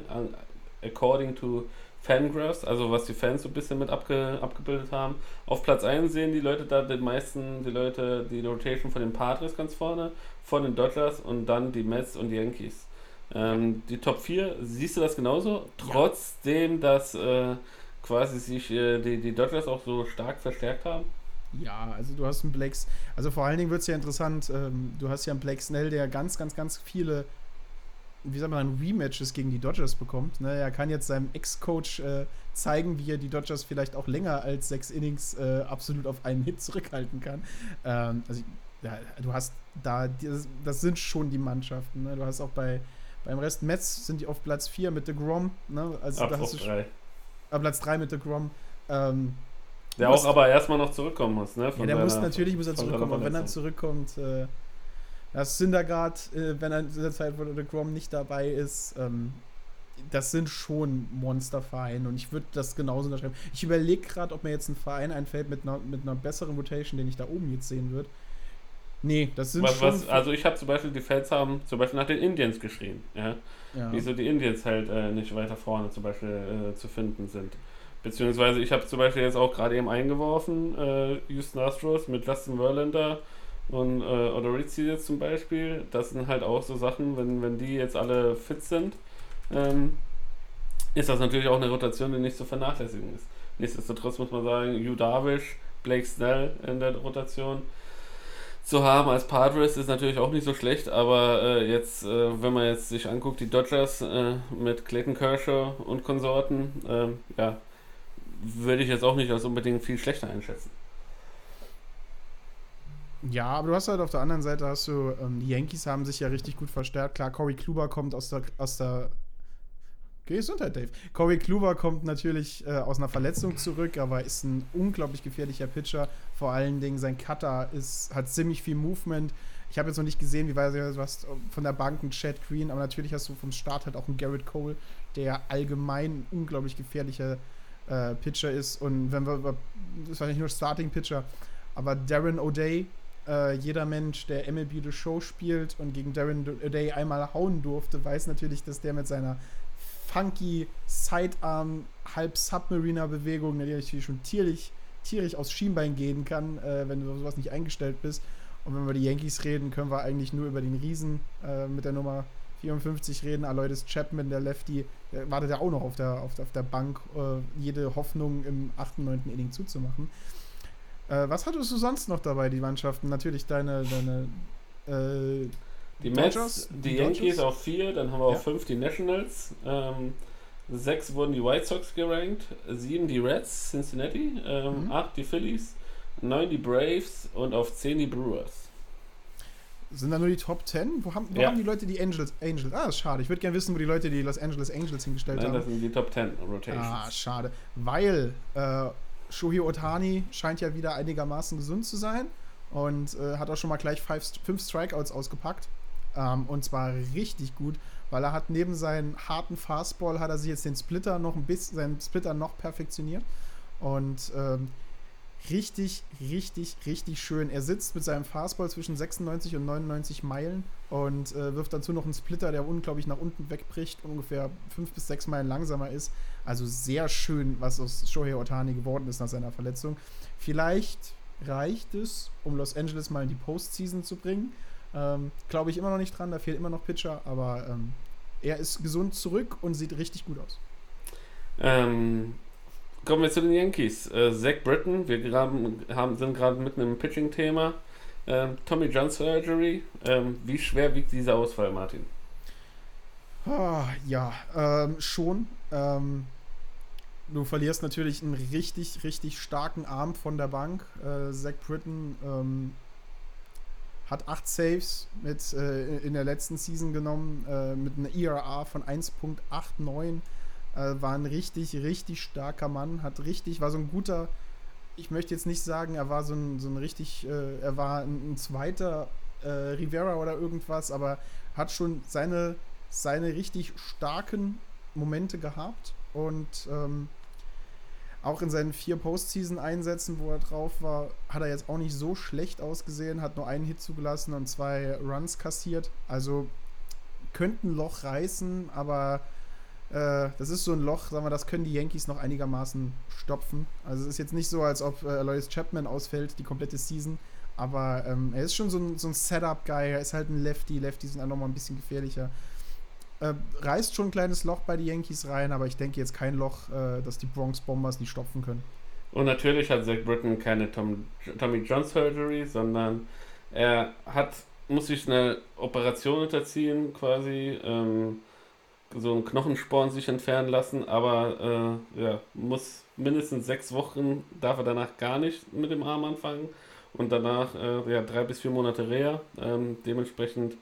according to Fangraphs, also was die Fans so ein bisschen mit abge, abgebildet haben. Auf Platz 1 sehen die Leute da den meisten, die Leute, die Rotation von den Padres ganz vorne, von den Dodgers und dann die Mets und die Yankees. Ähm, die Top 4, siehst du das genauso? Trotzdem, dass äh, quasi sich äh, die, die Dodgers auch so stark verstärkt haben? Ja, also du hast einen Blake, also vor allen Dingen wird es ja interessant, ähm, du hast ja einen Blake Snell, der ganz, ganz, ganz viele, wie sagt man, Rematches gegen die Dodgers bekommt. Ne? Er kann jetzt seinem Ex-Coach äh, zeigen, wie er die Dodgers vielleicht auch länger als sechs Innings äh, absolut auf einen Hit zurückhalten kann. Ähm, also ja, du hast da, das, das, sind schon die Mannschaften. Ne? Du hast auch bei beim Rest Mets sind die auf Platz 4 mit The Grom. Ne? Also Ab da hast du drei. Platz 3 mit The Grom. Ähm, der auch aber erstmal noch zurückkommen muss, ne? ja, der muss natürlich muss er zurückkommen. Und wenn er zurückkommt, äh, das Syndergaard, äh, wenn er in dieser Zeit, wo der Grom nicht dabei ist, ähm, das sind schon Monstervereine und ich würde das genauso unterschreiben. Ich überlege gerade, ob mir jetzt ein Verein einfällt mit einer, mit einer besseren Rotation, den ich da oben jetzt sehen würde. Nee, das sind was, schon. Was, also ich habe zum Beispiel, die Fans haben zum Beispiel nach den Indians geschrien, ja. ja. Wieso die Indians halt äh, nicht weiter vorne zum Beispiel äh, zu finden sind. Beziehungsweise ich habe zum Beispiel jetzt auch gerade eben eingeworfen, äh, Houston Astros mit Justin Verlander und äh, Odorizzi jetzt zum Beispiel. Das sind halt auch so Sachen, wenn, wenn die jetzt alle fit sind, ähm, ist das natürlich auch eine Rotation, die nicht zu vernachlässigen ist. Nichtsdestotrotz muss man sagen, Hugh Darvish, Blake Snell in der Rotation zu haben als Padres ist natürlich auch nicht so schlecht, aber äh, jetzt, äh, wenn man jetzt sich anguckt, die Dodgers äh, mit Clayton Kershaw und Konsorten, ähm, ja, würde ich jetzt auch nicht als unbedingt viel schlechter einschätzen. Ja, aber du hast halt auf der anderen Seite hast du, ähm, die Yankees haben sich ja richtig gut verstärkt. Klar, Corey Kluber kommt aus der, aus der Gesundheit, Dave. Corey Kluber kommt natürlich äh, aus einer Verletzung zurück, aber ist ein unglaublich gefährlicher Pitcher. Vor allen Dingen sein Cutter ist, hat ziemlich viel Movement. Ich habe jetzt noch nicht gesehen, wie weit du hast von der Bank einen Chad Green, aber natürlich hast du vom Start halt auch einen Garrett Cole, der allgemein ein unglaublich gefährlicher äh, Pitcher ist. Und wenn wir über, das ist wahrscheinlich nur Starting Pitcher, aber Darren O'Day, äh, jeder Mensch, der MLB The Show spielt und gegen Darren O'Day einmal hauen durfte, weiß natürlich, dass der mit seiner funky Sidearm halb Submariner Bewegung, natürlich schon tierlich, tierisch aus Schienbein gehen kann, äh, wenn du auf sowas nicht eingestellt bist. Und wenn wir die Yankees reden, können wir eigentlich nur über den Riesen äh, mit der Nummer 54 reden. Aloysius Chapman, der Lefty, der wartet ja auch noch auf der, auf auf der Bank, äh, jede Hoffnung im 8., 9. Inning zuzumachen. Äh, was hattest du sonst noch dabei, die Mannschaften? Natürlich deine, deine äh, Die Dodgers, Mets, die, die Yankees auf vier, dann haben wir Ja. auf fünf die Nationals. Ähm, sechs wurden die White Sox gerankt, sieben die Reds, Cincinnati, ähm, Mhm. acht die Phillies, neun die Braves und auf zehn die Brewers. Sind da nur die Top 10? Wo haben, wo Ja. haben die Leute die Angels? Angels. Ah, ist schade. Ich würde gerne wissen, wo die Leute die Los Angeles Angels hingestellt Nein, haben. das sind die Top 10 Rotations. Ah, schade. Weil äh, Shohei Otani scheint ja wieder einigermaßen gesund zu sein und äh, hat auch schon mal gleich five, fünf Strikeouts ausgepackt. Ähm, und zwar richtig gut, weil er hat neben seinem harten Fastball hat er sich jetzt den Splitter noch ein bisschen, seinen Splitter noch perfektioniert. Und ähm, richtig, richtig, richtig schön. Er sitzt mit seinem Fastball zwischen 96 und 99 Meilen und äh, wirft dazu noch einen Splitter, der unglaublich nach unten wegbricht ungefähr 5 bis 6 Meilen langsamer ist. Also sehr schön, was aus Shohei Otani geworden ist nach seiner Verletzung. Vielleicht reicht es, um Los Angeles mal in die Postseason zu bringen. Ähm, Glaube ich immer noch nicht dran, da fehlt immer noch Pitcher, aber ähm, er ist gesund zurück und sieht richtig gut aus. Ähm, kommen wir zu den Yankees. Äh, Zach Britton, wir graben, haben, sind gerade mitten im Pitching-Thema. Ähm, Tommy John Surgery. Ähm, wie schwer wiegt dieser Ausfall, Martin? Ah, ja, ähm, schon. Ähm, du verlierst natürlich einen richtig, richtig starken Arm von der Bank. Äh, Zach Britton ähm, hat acht Saves mit, äh, in der letzten Season genommen, äh, mit einer ERA von 1.89. Äh, war ein richtig, richtig starker Mann. Hat richtig, war so ein guter, ich möchte jetzt nicht sagen, er war so ein, so ein richtig, äh, er war ein, ein zweiter äh, Rivera oder irgendwas, aber hat schon seine, seine richtig starken Momente gehabt und ähm, auch in seinen vier Postseason-Einsätzen, wo er drauf war, hat er jetzt auch nicht so schlecht ausgesehen, hat nur einen Hit zugelassen und zwei Runs kassiert. Also könnte ein Loch reißen, aber äh, das ist so ein Loch, sagen wir, das können die Yankees noch einigermaßen stopfen. Also es ist jetzt nicht so, als ob äh, Lois Chapman ausfällt, die komplette Season. Aber ähm, er ist schon so ein, so ein Setup-Guy, er ist halt ein Lefty. Lefty sind auch nochmal ein bisschen gefährlicher. Äh, reißt schon ein kleines Loch bei die Yankees rein, aber ich denke jetzt kein Loch, äh, das die Bronx Bombers nicht stopfen können. Und natürlich hat Zach Britton keine Tom, Tommy John Surgery, sondern er hat, muss sich eine Operation unterziehen, quasi, ähm, so einen Knochensporn sich entfernen lassen, aber äh, ja, muss mindestens sechs Wochen, darf er danach gar nicht mit dem Arm anfangen und danach äh, ja, drei bis vier Monate Reha. Ähm, dementsprechend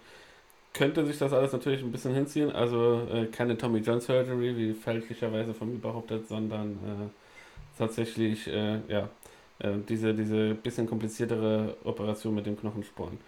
könnte sich das alles natürlich ein bisschen hinziehen. Also äh, keine Tommy John Surgery, wie fälschlicherweise von mir behauptet, sondern äh, tatsächlich äh, ja, äh, diese, diese bisschen kompliziertere Operation mit dem Knochensporn.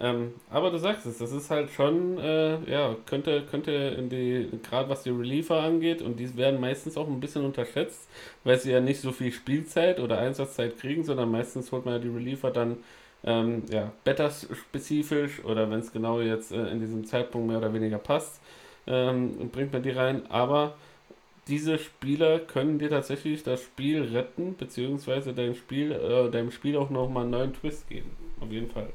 Ähm, aber du sagst es, das ist halt schon, äh, ja, könnte, könnte in die, gerade was die Reliever angeht, und die werden meistens auch ein bisschen unterschätzt, weil sie ja nicht so viel Spielzeit oder Einsatzzeit kriegen, sondern meistens holt man ja die Reliever dann ähm, ja, better-spezifisch oder wenn es genau jetzt äh, in diesem Zeitpunkt mehr oder weniger passt, ähm, bringt man die rein. Aber diese Spieler können dir tatsächlich das Spiel retten, beziehungsweise dein Spiel, äh, deinem Spiel auch nochmal einen neuen Twist geben. Auf jeden Fall.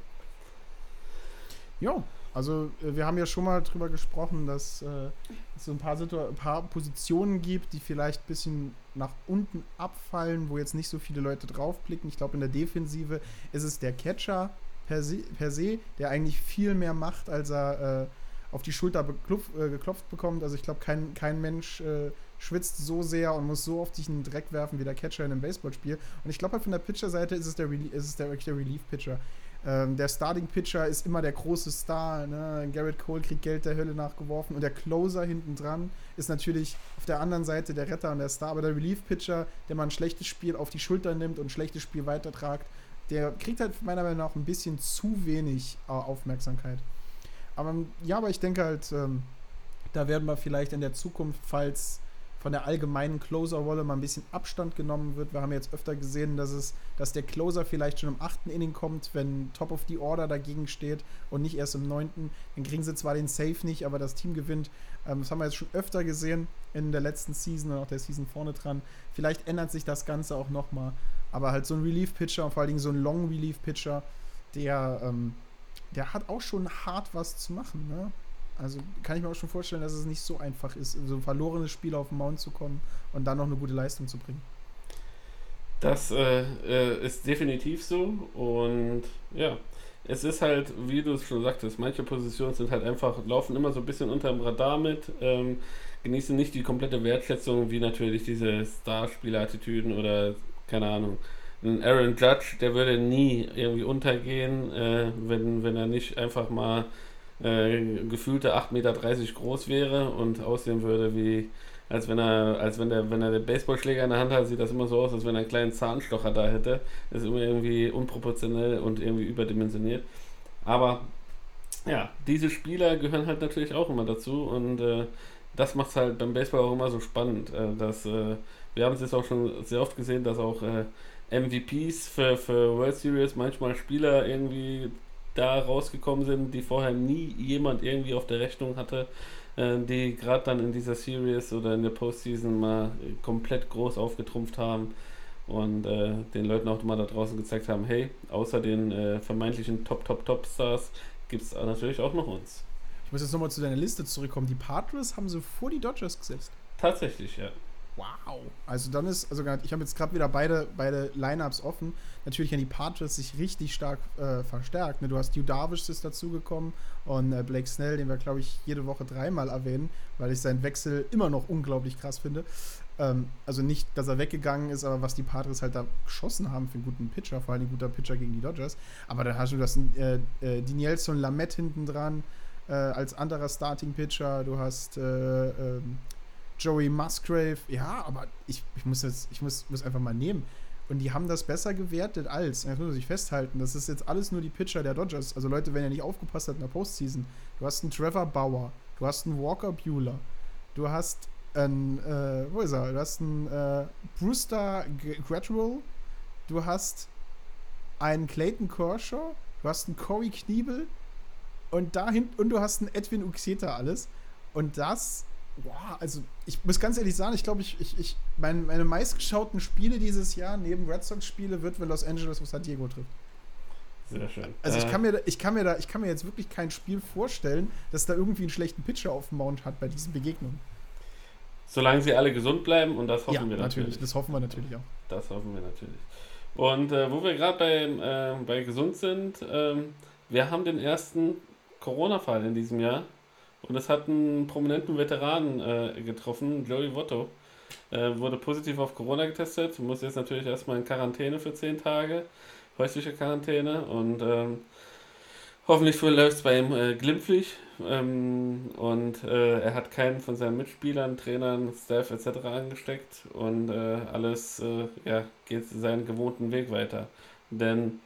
Ja, also äh, wir haben ja schon mal drüber gesprochen, dass äh, es so ein paar, ein paar Positionen gibt, die vielleicht ein bisschen nach unten abfallen, wo jetzt nicht so viele Leute draufblicken. Ich glaube, in der Defensive ist es der Catcher per se, per se der eigentlich viel mehr macht, als er äh, auf die Schulter äh, geklopft bekommt. Also ich glaube, kein, kein Mensch äh, schwitzt so sehr und muss so oft sich in den Dreck werfen wie der Catcher in einem Baseballspiel. Und ich glaube halt von der Pitcher-Seite ist es der, es der, der Relief-Pitcher. Ähm, der Starting-Pitcher ist immer der große Star. Ne? Garrett Cole kriegt Geld der Hölle nachgeworfen. Und der Closer hinten dran ist natürlich auf der anderen Seite der Retter und der Star. Aber der Relief-Pitcher, der mal ein schlechtes Spiel auf die Schulter nimmt und ein schlechtes Spiel weitertragt, der kriegt halt meiner Meinung nach ein bisschen zu wenig äh, Aufmerksamkeit. Aber ja, aber ich denke halt, ähm, da werden wir vielleicht in der Zukunft, falls von der allgemeinen Closer-Rolle mal ein bisschen Abstand genommen wird. Wir haben jetzt öfter gesehen, dass es, dass der Closer vielleicht schon im achten Inning kommt, wenn Top of the Order dagegen steht und nicht erst im neunten. Dann kriegen sie zwar den Save nicht, aber das Team gewinnt. Ähm, das haben wir jetzt schon öfter gesehen in der letzten Season und auch der Season vorne dran. Vielleicht ändert sich das Ganze auch nochmal. Aber halt so ein Relief-Pitcher und vor allen Dingen so ein Long-Relief-Pitcher, der, ähm, der hat auch schon hart was zu machen, ne? Also kann ich mir auch schon vorstellen, dass es nicht so einfach ist, so ein verlorenes Spiel auf den Mount zu kommen und dann noch eine gute Leistung zu bringen. Das äh, äh, ist definitiv so und ja, es ist halt, wie du es schon sagtest, manche Positionen sind halt einfach, laufen immer so ein bisschen unter dem Radar mit, ähm, genießen nicht die komplette Wertschätzung, wie natürlich diese Starspieler-Attitüden oder keine Ahnung. Ein Aaron Judge, der würde nie irgendwie untergehen, äh, wenn, wenn er nicht einfach mal äh, gefühlte 8,30 Meter groß wäre und aussehen würde wie, als wenn er, als wenn der, wenn er den Baseballschläger in der Hand hat, sieht das immer so aus, als wenn er einen kleinen Zahnstocher da hätte. Das ist immer irgendwie unproportionell und irgendwie überdimensioniert. Aber ja, diese Spieler gehören halt natürlich auch immer dazu und äh, das macht es halt beim Baseball auch immer so spannend. Äh, dass, äh, wir haben es jetzt auch schon sehr oft gesehen, dass auch äh, MVPs für, für World Series manchmal Spieler irgendwie da rausgekommen sind, die vorher nie jemand irgendwie auf der Rechnung hatte, äh, die gerade dann in dieser Series oder in der Postseason mal komplett groß aufgetrumpft haben und äh, den Leuten auch mal da draußen gezeigt haben, hey, außer den äh, vermeintlichen Top, Top, Top-Stars gibt es natürlich auch noch uns. Ich muss jetzt nochmal zu deiner Liste zurückkommen. Die Padres haben sie vor die Dodgers gesetzt. Tatsächlich, ja. Wow. Also dann ist, also ich habe jetzt gerade wieder beide, beide Lineups offen. Natürlich haben die Padres sich richtig stark äh, verstärkt. Ne? Du hast Hugh Darvish ist dazugekommen und äh, Blake Snell, den wir, glaube ich, jede Woche dreimal erwähnen, weil ich seinen Wechsel immer noch unglaublich krass finde. Ähm, also nicht, dass er weggegangen ist, aber was die Padres halt da geschossen haben für einen guten Pitcher, vor allem ein guter Pitcher gegen die Dodgers. Aber dann hast du das äh, äh, Danielson Lamette hinten dran äh, als anderer Starting-Pitcher. Du hast äh, ähm, Joey Musgrave, ja, aber ich, ich muss jetzt, ich muss, muss einfach mal nehmen. Und die haben das besser gewertet als, das muss man sich festhalten, das ist jetzt alles nur die Pitcher der Dodgers. Also Leute, wenn ihr nicht aufgepasst habt in der Postseason, du hast einen Trevor Bauer, du hast einen Walker Bueller, du hast einen, äh, wo ist er? Du hast einen äh, Brewster Gradual, du hast einen Clayton Kershaw, du hast einen Corey Kniebel und dahin, und du hast einen Edwin Uxieta alles. Und das Boah, also ich muss ganz ehrlich sagen, ich glaube, ich, ich, ich mein, meine meistgeschauten Spiele dieses Jahr neben Red Sox-Spiele wird, wenn Los Angeles auf San Diego trifft. Sehr schön. Also ich kann mir, ich kann mir da, ich kann mir jetzt wirklich kein Spiel vorstellen, das da irgendwie einen schlechten Pitcher auf dem Mount hat bei diesen Begegnungen. Solange sie alle gesund bleiben und das hoffen ja, wir natürlich. natürlich. Das hoffen wir natürlich auch. Das hoffen wir natürlich. Und äh, wo wir gerade bei, äh, bei gesund sind, ähm, wir haben den ersten Corona-Fall in diesem Jahr. Und es hat einen prominenten Veteranen äh, getroffen, Joey Votto. Äh, wurde positiv auf Corona getestet, muss jetzt natürlich erstmal in Quarantäne für 10 Tage, häusliche Quarantäne und ähm, hoffentlich läuft es bei ihm äh, glimpflich. Ähm, und äh, er hat keinen von seinen Mitspielern, Trainern, Staff etc. angesteckt und äh, alles äh, ja, geht seinen gewohnten Weg weiter. Denn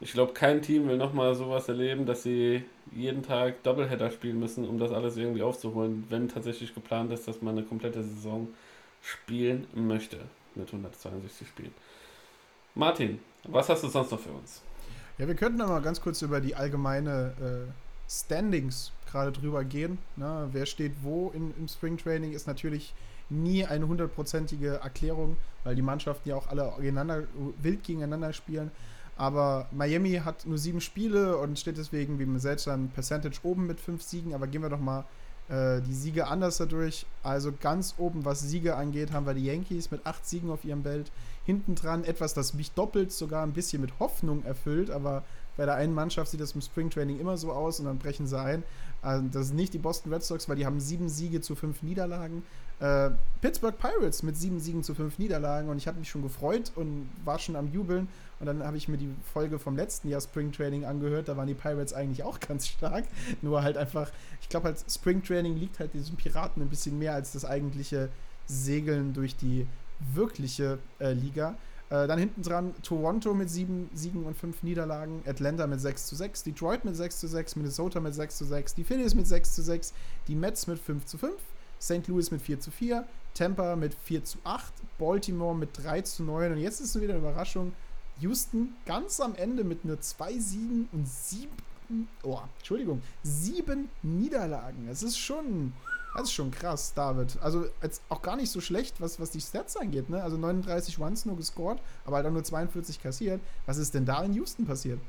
ich glaube, kein Team will nochmal sowas erleben, dass sie jeden Tag Doubleheader spielen müssen, um das alles irgendwie aufzuholen, wenn tatsächlich geplant ist, dass man eine komplette Saison spielen möchte mit 162 Spielen. Martin, was hast du sonst noch für uns? Ja, wir könnten aber ganz kurz über die allgemeine äh, Standings gerade drüber gehen. Ne? Wer steht wo in, im Springtraining ist natürlich nie eine hundertprozentige Erklärung, weil die Mannschaften ja auch alle wild gegeneinander spielen. Aber Miami hat nur sieben Spiele und steht deswegen, wie man selbst dann Percentage oben mit fünf Siegen. Aber gehen wir doch mal äh, die Siege anders dadurch. Also ganz oben, was Siege angeht, haben wir die Yankees mit acht Siegen auf ihrem Belt. Hinten dran etwas, das mich doppelt sogar ein bisschen mit Hoffnung erfüllt, aber bei der einen Mannschaft sieht das im Springtraining immer so aus und dann brechen sie ein. Also das sind nicht die Boston Red Sox, weil die haben sieben Siege zu fünf Niederlagen. Äh, Pittsburgh Pirates mit sieben Siegen zu fünf Niederlagen und ich habe mich schon gefreut und war schon am Jubeln. Und dann habe ich mir die Folge vom letzten Jahr Springtraining angehört. Da waren die Pirates eigentlich auch ganz stark. (laughs) Nur halt einfach, ich glaube halt, Springtraining liegt halt diesen Piraten ein bisschen mehr als das eigentliche Segeln durch die wirkliche äh, Liga. Äh, dann hinten dran Toronto mit sieben Siegen und fünf Niederlagen, Atlanta mit 6 zu 6, Detroit mit 6 zu 6, Minnesota mit 6 zu 6, die Phillies mit 6 zu 6, die Mets mit 5 zu 5, St. Louis mit 4 zu 4, Tampa mit 4 zu 8, Baltimore mit 3 zu 9 und jetzt ist es wieder eine Überraschung. Houston ganz am Ende mit nur zwei Siegen und sieben, oh, Entschuldigung, sieben Niederlagen. Das ist schon, das ist schon krass, David. Also jetzt auch gar nicht so schlecht, was, was die Stats angeht. Ne? Also 39 Runs nur gescored, aber halt auch nur 42 kassiert. Was ist denn da in Houston passiert?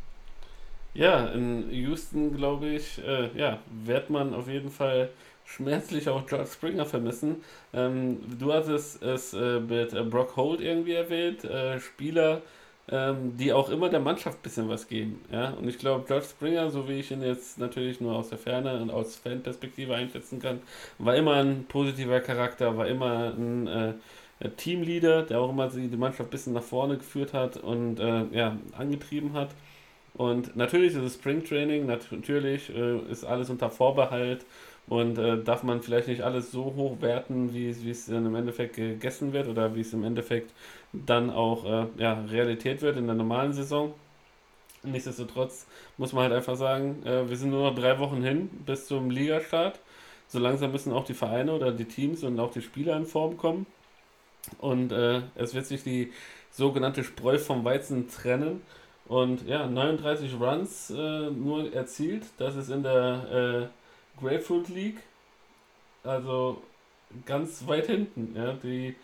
Ja, in Houston, glaube ich, äh, ja, wird man auf jeden Fall schmerzlich auch George Springer vermissen. Ähm, du hattest es äh, mit äh, Brock Holt irgendwie erwähnt, äh, Spieler, ähm, die auch immer der Mannschaft ein bisschen was geben. Ja? Und ich glaube, George Springer, so wie ich ihn jetzt natürlich nur aus der Ferne und aus Fanperspektive einschätzen kann, war immer ein positiver Charakter, war immer ein äh, Teamleader, der auch immer die Mannschaft ein bisschen nach vorne geführt hat und äh, ja, angetrieben hat. Und natürlich ist es Springtraining, natürlich äh, ist alles unter Vorbehalt und äh, darf man vielleicht nicht alles so hoch werten, wie, es dann im Endeffekt gegessen wird oder wie es im Endeffekt dann auch äh, ja, Realität wird in der normalen Saison. Nichtsdestotrotz muss man halt einfach sagen, äh, wir sind nur noch drei Wochen hin bis zum Ligastart. So langsam müssen auch die Vereine oder die Teams und auch die Spieler in Form kommen. Und äh, es wird sich die sogenannte Spreu vom Weizen trennen. Und ja, 39 Runs äh, nur erzielt. Das ist in der äh, Grapefruit League. Also ganz weit hinten. Ja, die,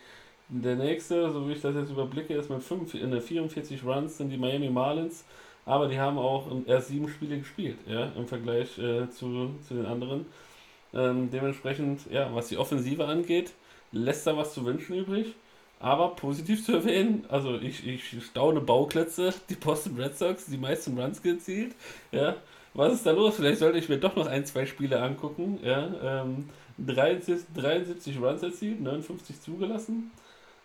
der nächste, so wie ich das jetzt überblicke, ist mit 5, in der 44 Runs sind die Miami Marlins. Aber die haben auch erst sieben Spiele gespielt, ja, im Vergleich äh, zu, zu den anderen. Ähm, dementsprechend, ja, was die Offensive angeht, lässt da was zu wünschen übrig. Aber positiv zu erwähnen, also ich, ich staune Bauklötze, (laughs) die Boston Red Sox, die meisten Runs gezielt. Ja, was ist da los? Vielleicht sollte ich mir doch noch ein, zwei Spiele angucken. Ja, ähm, 73, 73 Runs erzielt, 59 zugelassen.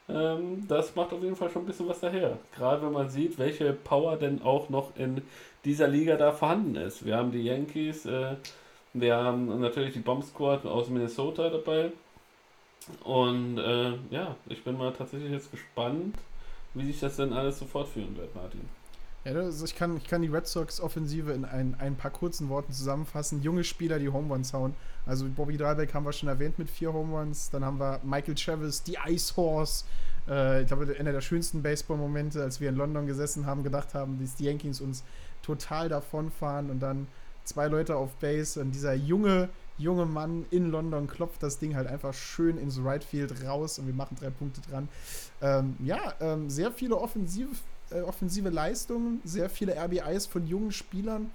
Ähm, das macht auf jeden Fall schon ein bisschen was daher. Gerade wenn man sieht, welche Power denn auch noch in dieser Liga da vorhanden ist. Wir haben die Yankees, äh, wir haben natürlich die Bomb Squad aus Minnesota dabei. Und äh, ja, ich bin mal tatsächlich jetzt gespannt, wie sich das denn alles so fortführen wird, Martin. Ja, also ich, kann, ich kann die Red Sox-Offensive in ein, ein paar kurzen Worten zusammenfassen. Junge Spieler, die Home Runs hauen. Also Bobby Dahlbeck haben wir schon erwähnt mit vier Home Runs. Dann haben wir Michael Travis, die Ice Horse. Äh, ich glaube, einer der schönsten Baseball-Momente, als wir in London gesessen haben, gedacht haben, dass die Yankees uns total davonfahren und dann zwei Leute auf Base und dieser junge, junge Mann in London klopft das Ding halt einfach schön ins Right Field raus und wir machen drei Punkte dran. Ähm, ja, ähm, sehr viele offensive, äh, offensive Leistungen, sehr viele RBIs von jungen Spielern.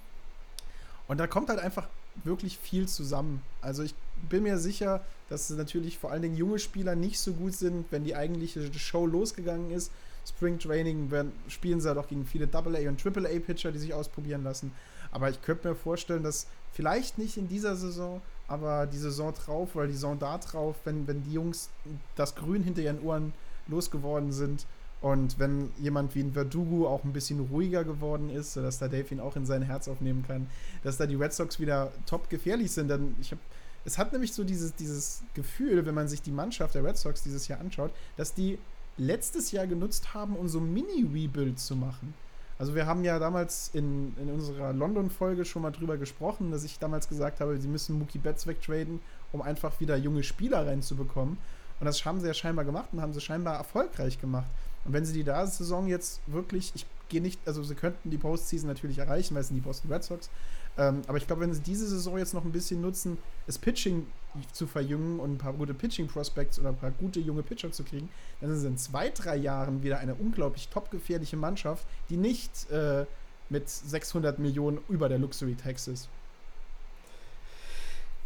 Und da kommt halt einfach wirklich viel zusammen. Also ich bin mir sicher, dass natürlich vor allen Dingen junge Spieler nicht so gut sind, wenn die eigentliche Show losgegangen ist. Spring Training werden, spielen sie ja doch gegen viele AA und AAA Pitcher, die sich ausprobieren lassen. Aber ich könnte mir vorstellen, dass vielleicht nicht in dieser Saison, aber die Saison drauf oder die Saison da drauf, wenn, wenn die Jungs das Grün hinter ihren Ohren losgeworden sind und wenn jemand wie ein Verdugo auch ein bisschen ruhiger geworden ist, sodass da Dave ihn auch in sein Herz aufnehmen kann, dass da die Red Sox wieder top gefährlich sind, dann ich habe es hat nämlich so dieses, dieses Gefühl, wenn man sich die Mannschaft der Red Sox dieses Jahr anschaut, dass die letztes Jahr genutzt haben, um so Mini-Rebuild zu machen. Also wir haben ja damals in, in unserer London-Folge schon mal drüber gesprochen, dass ich damals gesagt habe, sie müssen Mookie Betts wegtraden, um einfach wieder junge Spieler reinzubekommen. Und das haben sie ja scheinbar gemacht und haben sie scheinbar erfolgreich gemacht. Und wenn sie die da Saison jetzt wirklich, ich gehe nicht, also sie könnten die Postseason natürlich erreichen, weil es sind die Boston Red Sox. Ähm, aber ich glaube, wenn sie diese Saison jetzt noch ein bisschen nutzen, das Pitching zu verjüngen und ein paar gute Pitching-Prospects oder ein paar gute junge Pitcher zu kriegen, dann sind sie in zwei, drei Jahren wieder eine unglaublich topgefährliche Mannschaft, die nicht äh, mit 600 Millionen über der Luxury Tax ist.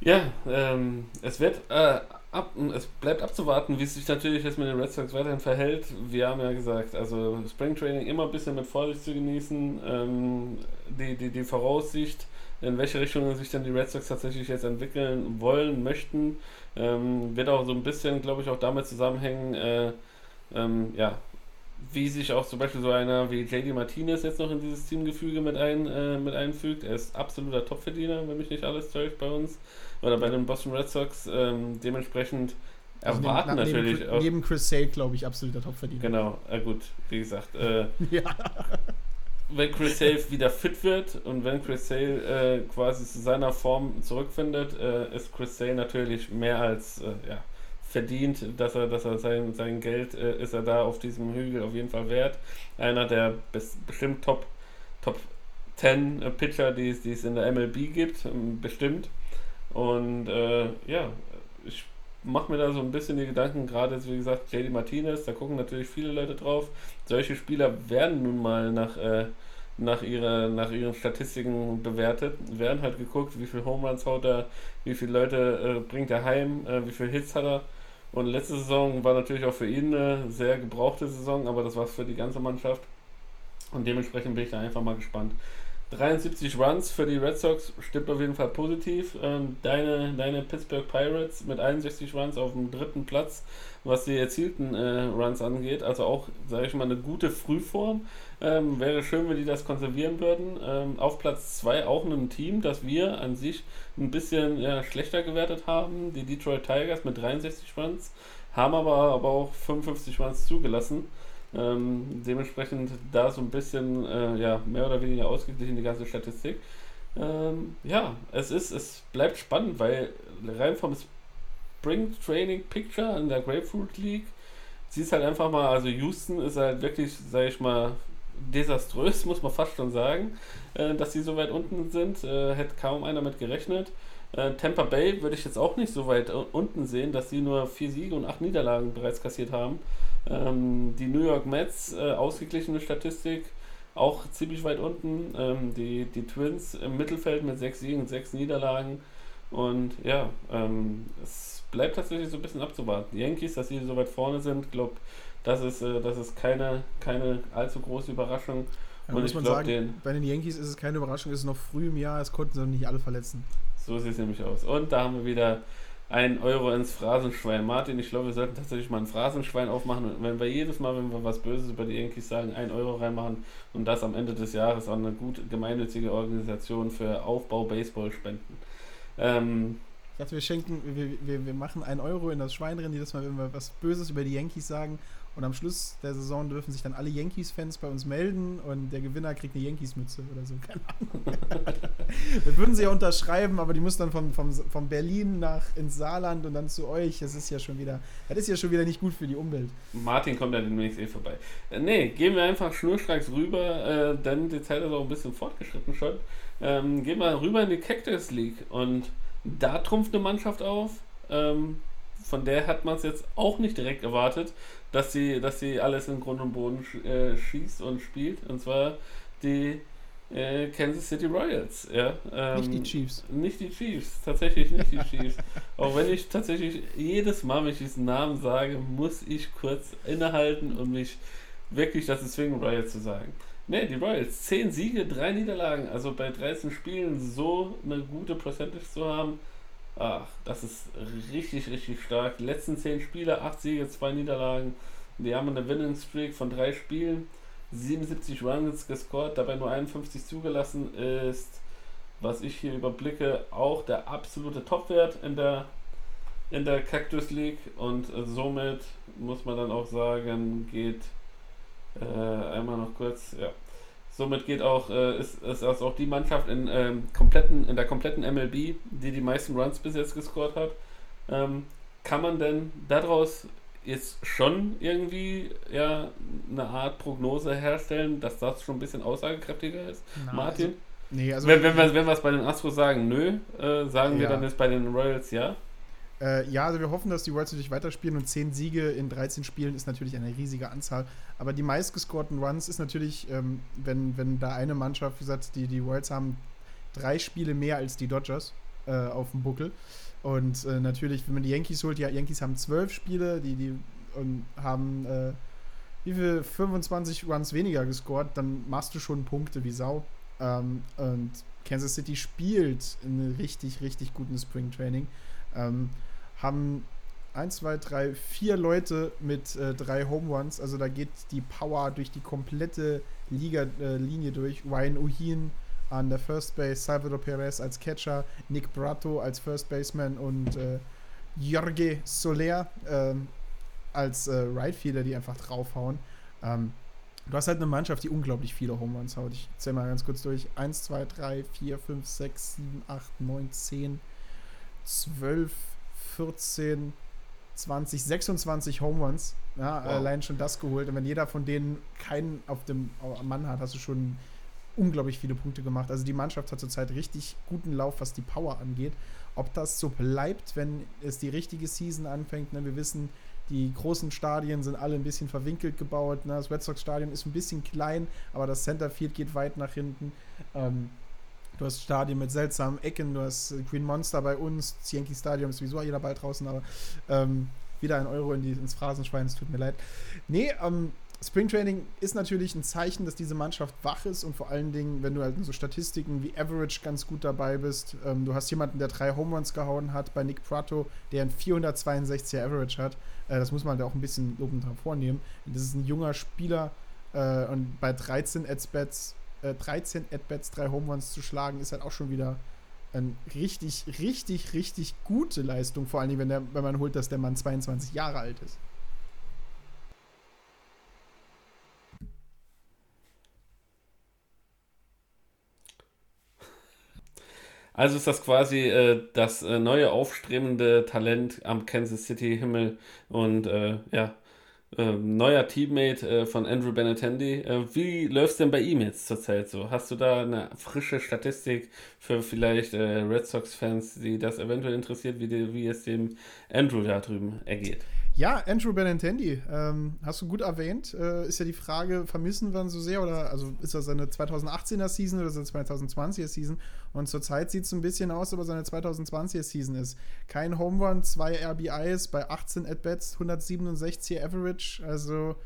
Ja, ähm, es wird äh, ab, es bleibt abzuwarten, wie es sich natürlich jetzt mit den Red Sox weiterhin verhält. Wir haben ja gesagt, also Spring Training immer ein bisschen mit Vorsicht zu genießen. Ähm, die, die, die Voraussicht in welche Richtung sich dann die Red Sox tatsächlich jetzt entwickeln wollen, möchten. Ähm, wird auch so ein bisschen, glaube ich, auch damit zusammenhängen, äh, ähm, ja, wie sich auch zum Beispiel so einer wie JD Martinez jetzt noch in dieses Teamgefüge mit, ein, äh, mit einfügt. Er ist absoluter Topverdiener, wenn mich nicht alles täuscht bei uns. Oder bei den Boston Red Sox. Ähm, dementsprechend also erwarten neben, natürlich neben, auch. Neben Chris Sale, glaube ich, absoluter Topverdiener. Genau, äh, gut, wie gesagt. Äh, (laughs) ja wenn Chris Sale wieder fit wird und wenn Chris Sale äh, quasi zu seiner Form zurückfindet, äh, ist Chris Sale natürlich mehr als äh, ja, verdient, dass er, dass er sein, sein Geld äh, ist er da auf diesem Hügel auf jeden Fall wert. Einer der bis, bestimmt Top, Top 10 äh, Pitcher, die, die es in der MLB gibt, ähm, bestimmt. Und äh, ja, ich mache mir da so ein bisschen die Gedanken, gerade wie gesagt, JD Martinez, da gucken natürlich viele Leute drauf. Solche Spieler werden nun mal nach, äh, nach, ihrer, nach ihren Statistiken bewertet. Werden halt geguckt, wie viel Home Runs haut er, wie viele Leute äh, bringt er heim, äh, wie viele Hits hat er. Und letzte Saison war natürlich auch für ihn eine sehr gebrauchte Saison, aber das war es für die ganze Mannschaft. Und dementsprechend bin ich da einfach mal gespannt. 73 Runs für die Red Sox stimmt auf jeden Fall positiv. Ähm, deine, deine Pittsburgh Pirates mit 61 Runs auf dem dritten Platz, was die erzielten äh, Runs angeht. Also auch, sage ich mal, eine gute Frühform. Ähm, wäre schön, wenn die das konservieren würden. Ähm, auf Platz 2 auch ein Team, das wir an sich ein bisschen ja, schlechter gewertet haben. Die Detroit Tigers mit 63 Runs, haben aber, aber auch 55 Runs zugelassen. Ähm, dementsprechend da so ein bisschen äh, ja, mehr oder weniger ausgeglichen die ganze Statistik. Ähm, ja, es ist, es bleibt spannend, weil rein vom Spring Training Picture in der Grapefruit League siehst halt einfach mal, also Houston ist halt wirklich, sag ich mal, desaströs, muss man fast schon sagen, äh, dass sie so weit unten sind. Äh, hätte kaum einer mit gerechnet. Äh, Tampa Bay würde ich jetzt auch nicht so weit unten sehen, dass sie nur vier Siege und acht Niederlagen bereits kassiert haben. Ähm, die New York Mets, äh, ausgeglichene Statistik, auch ziemlich weit unten. Ähm, die, die Twins im Mittelfeld mit sechs Siegen und sechs Niederlagen. Und ja, ähm, es bleibt tatsächlich so ein bisschen abzuwarten. Die Yankees, dass sie so weit vorne sind, glaube das ist, äh, das ist keine, keine allzu große Überraschung. Ja, und muss man glaub, sagen, den, bei den Yankees ist es keine Überraschung, es ist noch früh im Jahr, es konnten sie noch nicht alle verletzen. So sieht es nämlich aus. Und da haben wir wieder ein Euro ins Phrasenschwein. Martin, ich glaube, wir sollten tatsächlich mal ein Phrasenschwein aufmachen. Und wenn wir jedes Mal, wenn wir was Böses über die Yankees sagen, ein Euro reinmachen und das am Ende des Jahres an eine gut gemeinnützige Organisation für Aufbau Baseball spenden. Ähm, ich dachte, wir schenken, wir, wir, wir machen ein Euro in das Schwein drin, jedes Mal, wenn wir was Böses über die Yankees sagen und am Schluss der Saison dürfen sich dann alle Yankees-Fans bei uns melden und der Gewinner kriegt eine Yankees-Mütze oder so. Keine Ahnung. (laughs) das würden sie ja unterschreiben, aber die muss dann von, von, von Berlin nach ins Saarland und dann zu euch. Das ist ja schon wieder, das ist ja schon wieder nicht gut für die Umwelt. Martin kommt ja demnächst eh vorbei. Äh, nee, gehen wir einfach schnurstracks rüber, äh, denn die Zeit ist auch ein bisschen fortgeschritten schon. Ähm, gehen wir rüber in die Cactus League und da trumpft eine Mannschaft auf. Ähm, von der hat man es jetzt auch nicht direkt erwartet dass sie, dass sie alles in Grund und Boden sch äh, schießt und spielt. Und zwar die äh, Kansas City Royals. Ja, ähm, nicht die Chiefs. Nicht die Chiefs, tatsächlich nicht die Chiefs. (laughs) Auch wenn ich tatsächlich jedes Mal, wenn ich diesen Namen sage, muss ich kurz innehalten und mich wirklich dazu zwingen, Royals zu sagen. Ne, die Royals, 10 Siege, 3 Niederlagen, also bei 13 Spielen so eine gute Percentage zu haben, Ach, das ist richtig, richtig stark. Die letzten 10 Spiele, 8 Siege, 2 Niederlagen. Die haben eine Winning Streak von 3 Spielen, 77 Runs gescored, dabei nur 51 zugelassen ist, was ich hier überblicke, auch der absolute Topwert in der, in der Cactus League und äh, somit muss man dann auch sagen, geht äh, einmal noch kurz, ja, Somit geht auch, äh, ist, ist also auch die Mannschaft in, ähm, kompletten, in der kompletten MLB, die die meisten Runs bis jetzt gescored hat. Ähm, kann man denn daraus jetzt schon irgendwie ja, eine Art Prognose herstellen, dass das schon ein bisschen aussagekräftiger ist? Na, Martin? Also, nee, also wenn, wenn, wir, wenn wir es bei den Astros sagen, nö, äh, sagen ja. wir dann jetzt bei den Royals ja? Äh, ja, also wir hoffen, dass die Royals natürlich weiterspielen und 10 Siege in 13 Spielen ist natürlich eine riesige Anzahl. Aber die meistgescorten Runs ist natürlich, ähm, wenn, wenn da eine Mannschaft, wie gesagt, die, die Royals haben drei Spiele mehr als die Dodgers äh, auf dem Buckel. Und äh, natürlich, wenn man die Yankees holt, die Yankees haben zwölf Spiele, die, die und haben äh, wie viel 25 Runs weniger gescored, dann machst du schon Punkte wie Sau. Ähm, und Kansas City spielt in richtig, richtig guten Spring Training. Ähm, haben 1, 2, 3, 4 Leute mit äh, drei Home Runs. Also da geht die Power durch die komplette Liga-Linie äh, durch. Ryan O'Heen an der First Base, Salvador Perez als Catcher, Nick Brato als First Baseman und äh, Jorge Soler ähm, als äh, Right Fielder, die einfach draufhauen. Ähm, du hast halt eine Mannschaft, die unglaublich viele Home Runs haut. Ich zähle mal ganz kurz durch. 1, 2, 3, 4, 5, 6, 7, 8, 9, 10, 12, 14, 20, 26 Home Runs. Ja, wow. allein schon das geholt. Und wenn jeder von denen keinen auf dem Mann hat, hast du schon unglaublich viele Punkte gemacht. Also die Mannschaft hat zurzeit richtig guten Lauf, was die Power angeht. Ob das so bleibt, wenn es die richtige Season anfängt, ne? wir wissen, Die großen Stadien sind alle ein bisschen verwinkelt gebaut. Ne? Das Red Sox Stadion ist ein bisschen klein, aber das Centerfield geht weit nach hinten. Ähm, du hast Stadien mit seltsamen Ecken, du hast Green Monster bei uns, Yankee Stadium ist sowieso jeder bald draußen, aber ähm, wieder ein Euro in die, ins Phrasenschwein, es tut mir leid. Nee, ähm, Springtraining ist natürlich ein Zeichen, dass diese Mannschaft wach ist und vor allen Dingen, wenn du halt so Statistiken wie Average ganz gut dabei bist. Ähm, du hast jemanden, der drei Home Runs gehauen hat bei Nick Prato, der ein 462er Average hat. Äh, das muss man halt auch ein bisschen lobend hervornehmen. Das ist ein junger Spieler äh, und bei 13 At-Bats, äh, 13 At-Bats, drei Home Runs zu schlagen, ist halt auch schon wieder eine richtig, richtig, richtig gute Leistung. Vor allen Dingen, wenn, der, wenn man holt, dass der Mann 22 Jahre alt ist. Also ist das quasi äh, das äh, neue aufstrebende Talent am Kansas City Himmel und äh, ja, ähm, neuer Teammate äh, von Andrew Benatendi. Äh, wie läuft denn bei ihm jetzt zurzeit so? Hast du da eine frische Statistik für vielleicht äh, Red Sox-Fans, die das eventuell interessiert, wie, die, wie es dem Andrew da drüben ergeht? Ja, Andrew Benintendi, ähm, hast du gut erwähnt. Äh, ist ja die Frage, vermissen wir ihn so sehr oder also ist das seine 2018er Season oder seine 2020er Season? Und zurzeit sieht es ein bisschen aus, aber seine 2020er Season ist. Kein Home Run, zwei RBIs bei 18 At-Bats, 167 Average, also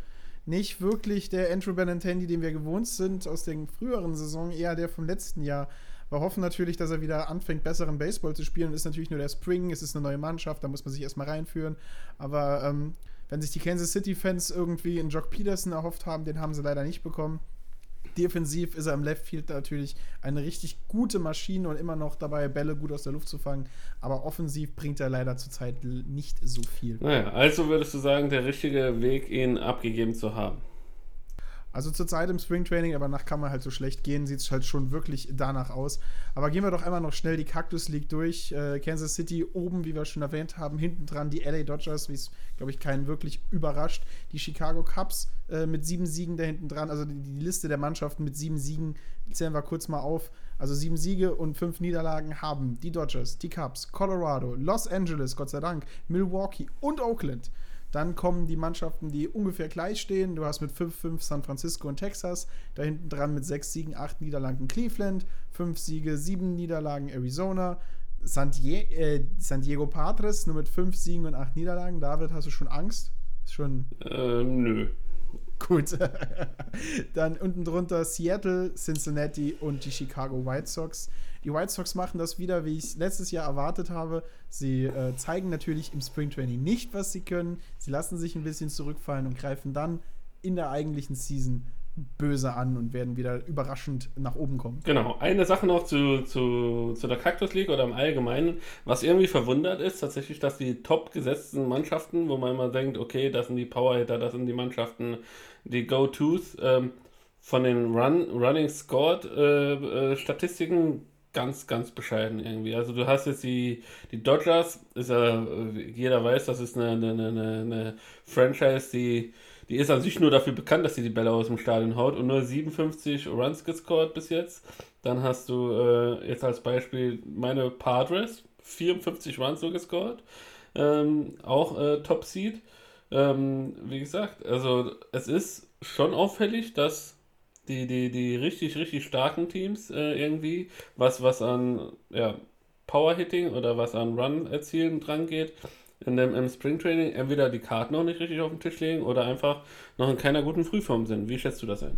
nicht wirklich der Andrew Benintendi, den wir gewohnt sind aus den früheren Saison, eher der vom letzten Jahr. Wir hoffen natürlich, dass er wieder anfängt, besseren Baseball zu spielen. Ist natürlich nur der Spring, es ist eine neue Mannschaft, da muss man sich erstmal reinführen. Aber ähm, wenn sich die Kansas City-Fans irgendwie einen Jock Peterson erhofft haben, den haben sie leider nicht bekommen. Defensiv ist er im Left Field natürlich eine richtig gute Maschine und immer noch dabei, Bälle gut aus der Luft zu fangen. Aber offensiv bringt er leider zurzeit nicht so viel. Naja, also würdest du sagen, der richtige Weg, ihn abgegeben zu haben? Also zurzeit im Springtraining, aber nach kann man halt so schlecht gehen, sieht es halt schon wirklich danach aus. Aber gehen wir doch einmal noch schnell die Cactus League durch. Äh, Kansas City oben, wie wir schon erwähnt haben, hinten dran die LA Dodgers, wie es, glaube ich, keinen wirklich überrascht. Die Chicago Cubs äh, mit sieben Siegen da hinten dran. Also die, die, Liste der Mannschaften mit sieben Siegen zählen wir kurz mal auf. Also sieben Siege und fünf Niederlagen haben die Dodgers, die Cubs, Colorado, Los Angeles, Gott sei Dank, Milwaukee und Oakland. Dann kommen die Mannschaften, die ungefähr gleich stehen. Du hast mit 5-5 San Francisco und Texas. Da hinten dran mit 6 Siegen, 8 Niederlagen Cleveland. 5 Siege, 7 Niederlagen Arizona. San, Die äh, San Diego Padres nur mit 5 Siegen und 8 Niederlagen. David, hast du schon Angst? Ist schon. Ähm, nö. Gut. (laughs) Dann unten drunter Seattle, Cincinnati und die Chicago White Sox. Die White Sox machen das wieder, wie ich es letztes Jahr erwartet habe. Sie äh, zeigen natürlich im Springtraining nicht, was sie können. Sie lassen sich ein bisschen zurückfallen und greifen dann in der eigentlichen Season böse an und werden wieder überraschend nach oben kommen. Genau. Eine Sache noch zu, zu, zu der Cactus League oder im Allgemeinen, was irgendwie verwundert ist, tatsächlich, dass die top gesetzten Mannschaften, wo man immer denkt, okay, das sind die Powerhitter, das sind die Mannschaften, die Go-Tos, ähm, von den Run, Running Scored äh, äh, Statistiken ganz, ganz bescheiden irgendwie. Also du hast jetzt die, die Dodgers, ist ja, jeder weiß, das ist eine, eine, eine, eine Franchise, die, die ist an sich nur dafür bekannt, dass sie die Bälle aus dem Stadion haut und nur 57 Runs gescored bis jetzt. Dann hast du äh, jetzt als Beispiel meine Padres, 54 Runs so gescored. Ähm, auch äh, Top Seed. Ähm, wie gesagt, also es ist schon auffällig, dass die, die, die richtig, richtig starken Teams äh, irgendwie, was, was an ja, Power-Hitting oder was an Run-Erzielen dran geht, in dem, im Springtraining entweder die Karten noch nicht richtig auf den Tisch legen oder einfach noch in keiner guten Frühform sind. Wie schätzt du das ein?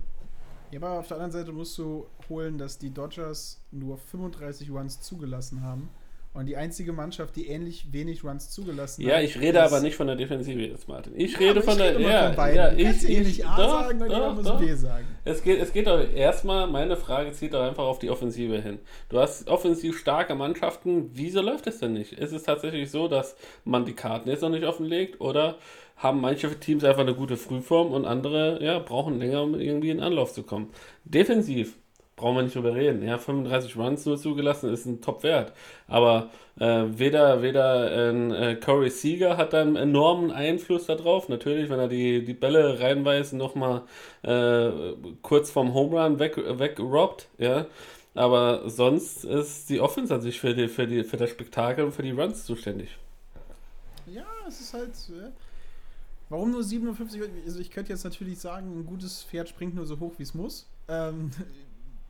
Ja, aber auf der anderen Seite musst du holen, dass die Dodgers nur 35 Runs zugelassen haben und die einzige Mannschaft, die ähnlich wenig Runs zugelassen ja, hat. Ja, ich rede aber nicht von der Defensive jetzt, Martin. Ich ja, rede von ich der. Rede ja, von beiden. ja, ich, ich, nicht A doch, sagen, dann muss B sagen. Es geht, es geht doch erstmal, meine Frage zieht doch einfach auf die Offensive hin. Du hast offensiv starke Mannschaften. Wieso läuft es denn nicht? Ist es tatsächlich so, dass man die Karten jetzt noch nicht offenlegt oder haben manche Teams einfach eine gute Frühform und andere ja, brauchen länger, um irgendwie in Anlauf zu kommen? Defensiv brauchen wir nicht drüber reden. Ja, 35 Runs nur zugelassen ist ein Top-Wert. Aber äh, weder, weder äh, Corey Seager hat da einen enormen Einfluss darauf. Natürlich, wenn er die, die Bälle reinweist, nochmal äh, kurz vom Home Run weg, wegrobbt, ja. Aber sonst ist die Offense an sich für, die, für, die, für das Spektakel und für die Runs zuständig. Ja, es ist halt. Warum nur 57? Also ich könnte jetzt natürlich sagen, ein gutes Pferd springt nur so hoch, wie es muss. Ähm,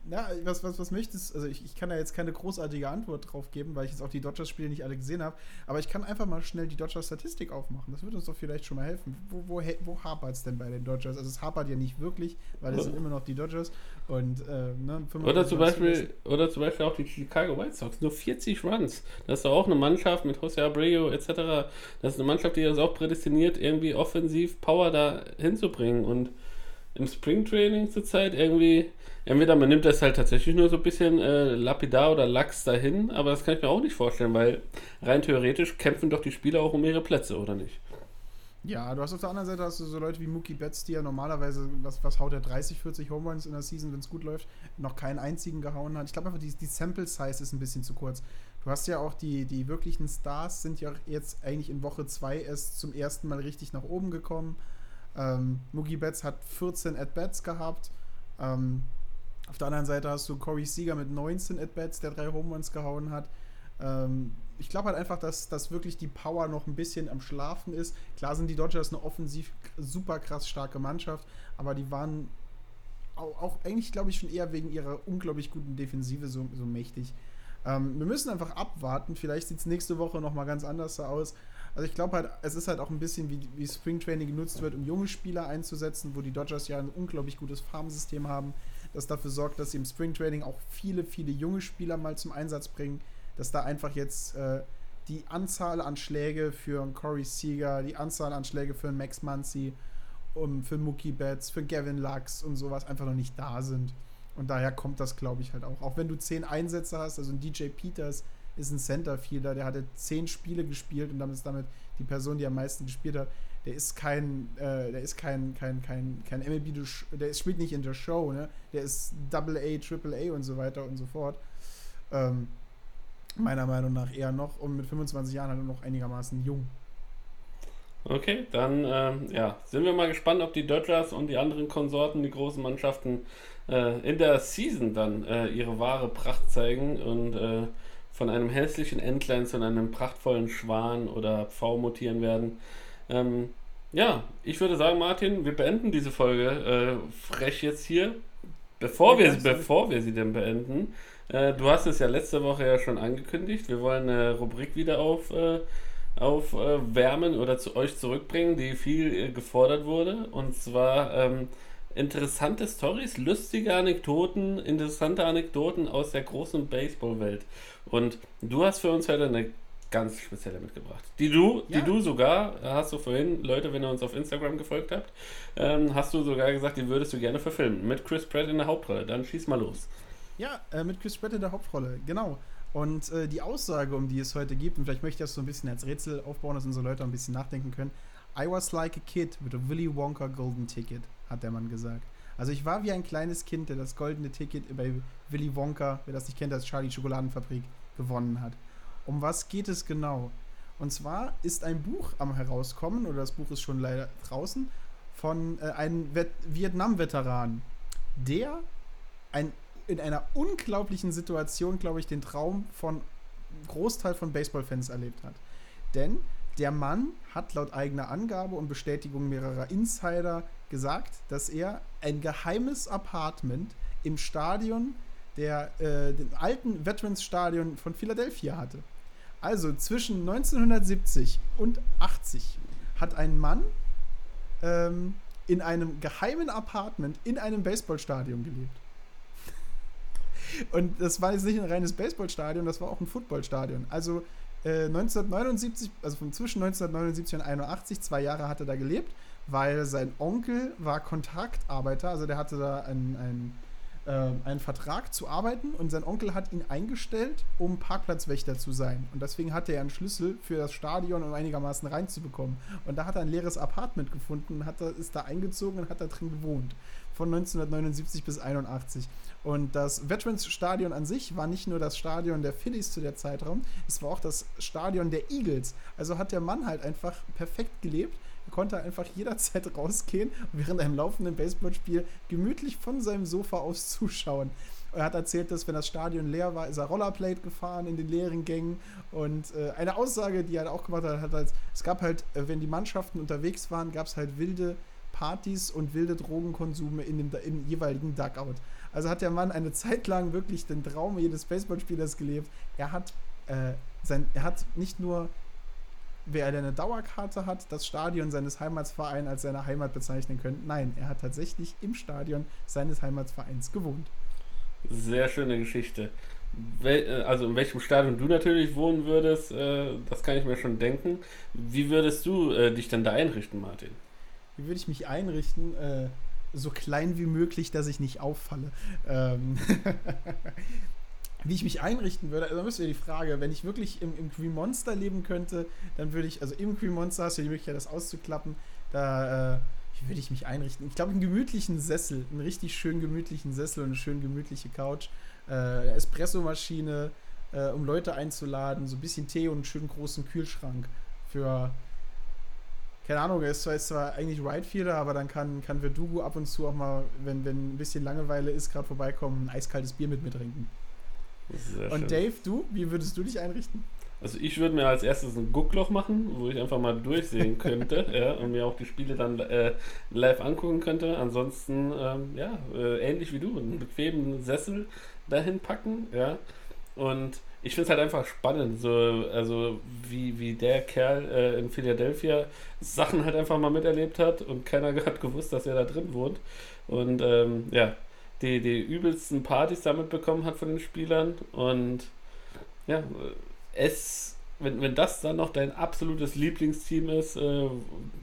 ja, was, was, was möchtest Also ich, ich kann da jetzt keine großartige Antwort drauf geben, weil ich jetzt auch die Dodgers-Spiele nicht alle gesehen habe. Aber ich kann einfach mal schnell die Dodgers-Statistik aufmachen. Das würde uns doch vielleicht schon mal helfen. Wo, wo, wo hapert es denn bei den Dodgers? Also es hapert ja nicht wirklich, weil es sind immer noch die Dodgers. Und, äh, ne, oder, zum Beispiel, oder zum Beispiel auch die Chicago White Sox. Nur 40 Runs. Das ist doch auch eine Mannschaft mit Jose Abreu etc. Das ist eine Mannschaft, die das auch prädestiniert, irgendwie offensiv Power da hinzubringen. Und im Springtraining zurzeit irgendwie entweder man nimmt das halt tatsächlich nur so ein bisschen äh, lapidar oder lax dahin, aber das kann ich mir auch nicht vorstellen, weil rein theoretisch kämpfen doch die Spieler auch um ihre Plätze, oder nicht? Ja, du hast auf der anderen Seite hast du so Leute wie Mookie Betts, die ja normalerweise, was, was haut er, 30, 40 Home Runs in der Season, wenn es gut läuft, noch keinen einzigen gehauen hat. Ich glaube einfach, die, die Sample Size ist ein bisschen zu kurz. Du hast ja auch die, die wirklichen Stars sind ja jetzt eigentlich in Woche 2 erst zum ersten Mal richtig nach oben gekommen. Ähm, Mookie Betts hat 14 At-Bats gehabt. Ähm, auf der anderen Seite hast du Corey Seager mit 19 At-Bats, der drei Home Runs gehauen hat. Ähm, ich glaube halt einfach, dass, dass wirklich die Power noch ein bisschen am Schlafen ist. Klar sind die Dodgers eine offensiv super krass starke Mannschaft, aber die waren auch, auch eigentlich, glaube ich, schon eher wegen ihrer unglaublich guten Defensive so, so mächtig. Ähm, wir müssen einfach abwarten. Vielleicht sieht es nächste Woche nochmal ganz anders aus. Also ich glaube halt, es ist halt auch ein bisschen wie, wie Springtraining genutzt wird, um junge Spieler einzusetzen, wo die Dodgers ja ein unglaublich gutes Farmsystem haben das dafür sorgt, dass sie im Springtraining auch viele, viele junge Spieler mal zum Einsatz bringen, dass da einfach jetzt äh, die Anzahl an Schläge für einen Corey Seager, die Anzahl an Schläge für einen Max Muncy, um, für Mookie Betts, für Gavin Lux und sowas einfach noch nicht da sind. Und daher kommt das, glaube ich, halt auch. Auch wenn du zehn Einsätze hast, also ein DJ Peters ist ein Centerfielder, der hatte zehn Spiele gespielt und damit ist damit die Person, die am meisten gespielt hat der ist kein, äh, der ist kein, kein, kein, kein MLB, der spielt nicht in der Show, ne? Der ist Double A, Triple A und so weiter und so fort. Ähm, meiner Meinung nach eher noch und mit 25 Jahren halt noch einigermaßen jung. Okay, dann ähm, ja, sind wir mal gespannt, ob die Dodgers und die anderen Konsorten, die großen Mannschaften, äh, in der Season dann äh, ihre wahre Pracht zeigen und äh, von einem hässlichen Entlein zu einem prachtvollen Schwan oder Pfau mutieren werden. Ähm, ja, ich würde sagen, Martin, wir beenden diese Folge äh, frech jetzt hier. Bevor, wir, bevor wir sie denn beenden, äh, du hast es ja letzte Woche ja schon angekündigt, wir wollen eine Rubrik wieder auf, äh, aufwärmen oder zu euch zurückbringen, die viel äh, gefordert wurde. Und zwar ähm, interessante Stories, lustige Anekdoten, interessante Anekdoten aus der großen Baseballwelt. Und du hast für uns heute eine ganz spezielle mitgebracht. Die du, ja. die du sogar, hast du vorhin, Leute, wenn ihr uns auf Instagram gefolgt habt, ähm, hast du sogar gesagt, die würdest du gerne verfilmen. Mit Chris Pratt in der Hauptrolle. Dann schieß mal los. Ja, äh, mit Chris Pratt in der Hauptrolle, genau. Und äh, die Aussage, um die es heute geht, und vielleicht möchte ich das so ein bisschen als Rätsel aufbauen, dass unsere Leute ein bisschen nachdenken können. I was like a kid with a Willy Wonka golden ticket, hat der Mann gesagt. Also ich war wie ein kleines Kind, der das goldene Ticket bei Willy Wonka, wer das nicht kennt, als Charlie Schokoladenfabrik gewonnen hat. Um was geht es genau? Und zwar ist ein Buch am herauskommen, oder das Buch ist schon leider draußen, von äh, einem Vietnam-Veteran, der ein, in einer unglaublichen Situation, glaube ich, den Traum von Großteil von Baseballfans erlebt hat. Denn der Mann hat laut eigener Angabe und Bestätigung mehrerer Insider gesagt, dass er ein geheimes Apartment im Stadion der äh, alten Veterans Stadion von Philadelphia hatte. Also zwischen 1970 und 80 hat ein Mann ähm, in einem geheimen Apartment in einem Baseballstadion gelebt. (laughs) Und das war jetzt nicht ein reines Baseballstadion, das war auch ein Footballstadion. Also äh, 1979, also von zwischen 1979 und 81, zwei Jahre hat er da gelebt, weil sein Onkel war Kontaktarbeiter, also der hatte da einen äh, einen Vertrag zu arbeiten und sein Onkel hat ihn eingestellt, um Parkplatzwächter zu sein. Und deswegen hatte er einen Schlüssel für das Stadion, um einigermaßen reinzubekommen. Und da hat er ein leeres Apartment gefunden und hat da, ist da eingezogen und hat da drin gewohnt. Von 1979 bis 81. Und das Veterans Stadion an sich war nicht nur das Stadion der Phillies zu der Zeitraum, es war auch das Stadion der Eagles. Also hat der Mann halt einfach perfekt gelebt konnte einfach jederzeit rausgehen und während einem laufenden Baseballspiel gemütlich von seinem Sofa aus zuschauen. Er hat erzählt, dass wenn das Stadion leer war, ist er Rollerblade gefahren in den leeren Gängen. Und äh, eine Aussage, die er auch gemacht hat, hat als, es gab halt, äh, wenn die Mannschaften unterwegs waren, gab es halt wilde Partys und wilde Drogenkonsume in dem, im jeweiligen Dugout. Also hat der Mann eine Zeit lang wirklich den Traum jedes Baseballspielers gelebt. Er hat, äh, sein, er hat nicht nur wer eine Dauerkarte hat, das Stadion seines Heimatsvereins als seine Heimat bezeichnen können. Nein, er hat tatsächlich im Stadion seines Heimatsvereins gewohnt. Sehr schöne Geschichte. Wel äh, also in welchem Stadion du natürlich wohnen würdest, äh, das kann ich mir schon denken. Wie würdest du äh, dich denn da einrichten, Martin? Wie würde ich mich einrichten? Äh, so klein wie möglich, dass ich nicht auffalle. Ähm (laughs) wie ich mich einrichten würde, also müsst ihr die Frage, wenn ich wirklich im, im Green Monster leben könnte, dann würde ich, also im Green Monster hast du die Möglichkeit, das auszuklappen, da, äh, wie würde ich mich einrichten? Ich glaube, einen gemütlichen Sessel, einen richtig schön gemütlichen Sessel und eine schön gemütliche Couch, äh, Espressomaschine, äh, um Leute einzuladen, so ein bisschen Tee und einen schönen großen Kühlschrank für, keine Ahnung, er ist zwar, ist zwar eigentlich Ridefielder, aber dann kann, kann Verdugo ab und zu auch mal, wenn, wenn ein bisschen Langeweile ist, gerade vorbeikommen, ein eiskaltes Bier mit mir trinken. Sehr Und schön. Dave, du, wie würdest du dich einrichten? Also ich würde mir als erstes ein Guckloch machen, wo ich einfach mal durchsehen könnte (laughs) ja, und mir auch die Spiele dann äh, live angucken könnte. Ansonsten, ähm, ja, äh, ähnlich wie du, einen bequemen Sessel dahin packen, ja. Und ich finde es halt einfach spannend, so, also wie, wie der Kerl äh, in Philadelphia Sachen halt einfach mal miterlebt hat und keiner (laughs) hat gewusst, dass er da drin wohnt. Und ähm, ja, die, die übelsten Partys damit bekommen hat von den Spielern und ja, es, wenn, wenn das dann noch dein absolutes Lieblingsteam ist, äh,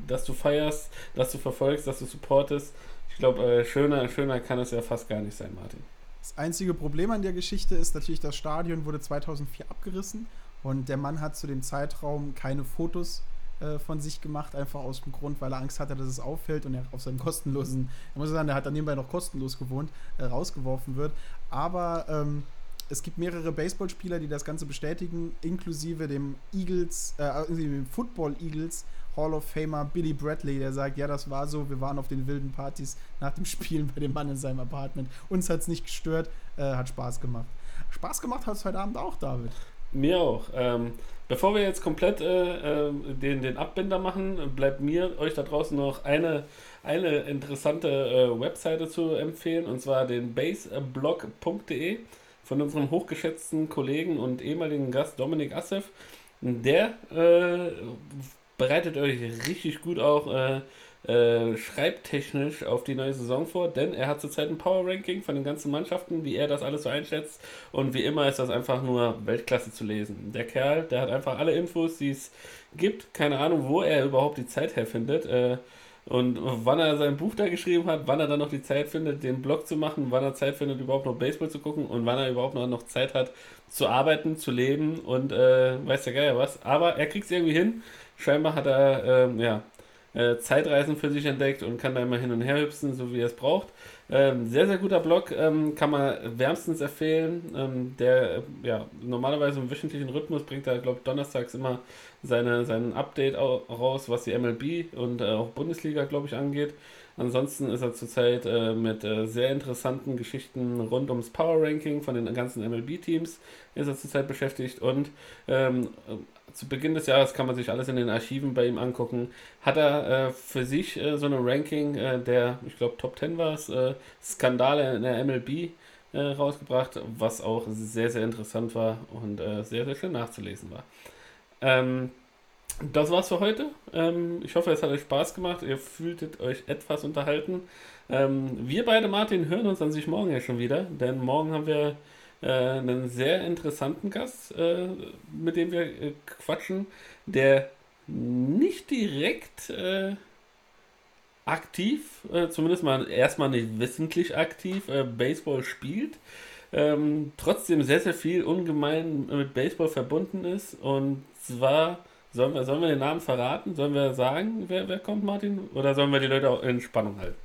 das du feierst, das du verfolgst, das du supportest, ich glaube, äh, schöner, schöner kann es ja fast gar nicht sein, Martin. Das einzige Problem an der Geschichte ist natürlich, das Stadion wurde 2004 abgerissen und der Mann hat zu dem Zeitraum keine Fotos äh, von sich gemacht, einfach aus dem Grund, weil er Angst hatte, dass es auffällt und er auf seinem kostenlosen, ich muss sagen, der hat dann nebenbei noch kostenlos gewohnt, äh, rausgeworfen wird. Aber ähm, es gibt mehrere Baseballspieler, die das Ganze bestätigen, inklusive dem Eagles, äh, dem Football Eagles Hall of Famer Billy Bradley, der sagt, ja, das war so, wir waren auf den wilden Partys nach dem Spielen bei dem Mann in seinem Apartment. Uns hat es nicht gestört, äh, hat Spaß gemacht. Spaß gemacht hat es heute Abend auch, David. Mir auch. Ähm, bevor wir jetzt komplett äh, äh, den, den Abbinder machen, bleibt mir euch da draußen noch eine, eine interessante äh, Webseite zu empfehlen, und zwar den baseblog.de von unserem hochgeschätzten Kollegen und ehemaligen Gast Dominik Assef. Der äh, bereitet euch richtig gut auch äh, schreibtechnisch auf die neue Saison vor, denn er hat zurzeit ein Power Ranking von den ganzen Mannschaften, wie er das alles so einschätzt. Und wie immer ist das einfach nur Weltklasse zu lesen. Der Kerl, der hat einfach alle Infos, die es gibt. Keine Ahnung, wo er überhaupt die Zeit herfindet. Äh, und wann er sein Buch da geschrieben hat, wann er dann noch die Zeit findet, den Blog zu machen, wann er Zeit findet, überhaupt noch Baseball zu gucken und wann er überhaupt noch, noch Zeit hat, zu arbeiten, zu leben und äh, weiß der Geier was. Aber er kriegt es irgendwie hin. Scheinbar hat er, ähm, ja, äh, Zeitreisen für sich entdeckt und kann da immer hin und her hüpfen, so wie er es braucht. Ähm, sehr, sehr guter Blog, ähm, kann man wärmstens empfehlen. Ähm, der, äh, ja, normalerweise im wöchentlichen Rhythmus bringt er, glaube ich, donnerstags immer seine, sein Update raus, was die MLB und äh, auch Bundesliga, glaube ich, angeht. Ansonsten ist er zurzeit äh, mit äh, sehr interessanten Geschichten rund ums Power Ranking von den ganzen MLB-Teams ist er zurzeit beschäftigt und ähm, zu Beginn des Jahres kann man sich alles in den Archiven bei ihm angucken. Hat er äh, für sich äh, so eine Ranking äh, der, ich glaube, Top 10 war es, äh, Skandale in der MLB äh, rausgebracht, was auch sehr, sehr interessant war und äh, sehr, sehr schön nachzulesen war. Ähm, das war's für heute. Ähm, ich hoffe, es hat euch Spaß gemacht. Ihr fühltet euch etwas unterhalten. Ähm, wir beide, Martin, hören uns an sich morgen ja schon wieder, denn morgen haben wir einen sehr interessanten Gast, äh, mit dem wir äh, quatschen, der nicht direkt äh, aktiv, äh, zumindest mal erstmal nicht wissentlich aktiv, äh, Baseball spielt. Ähm, trotzdem sehr, sehr viel ungemein mit Baseball verbunden ist. Und zwar, sollen wir, sollen wir den Namen verraten? Sollen wir sagen, wer, wer kommt, Martin? Oder sollen wir die Leute auch in Spannung halten?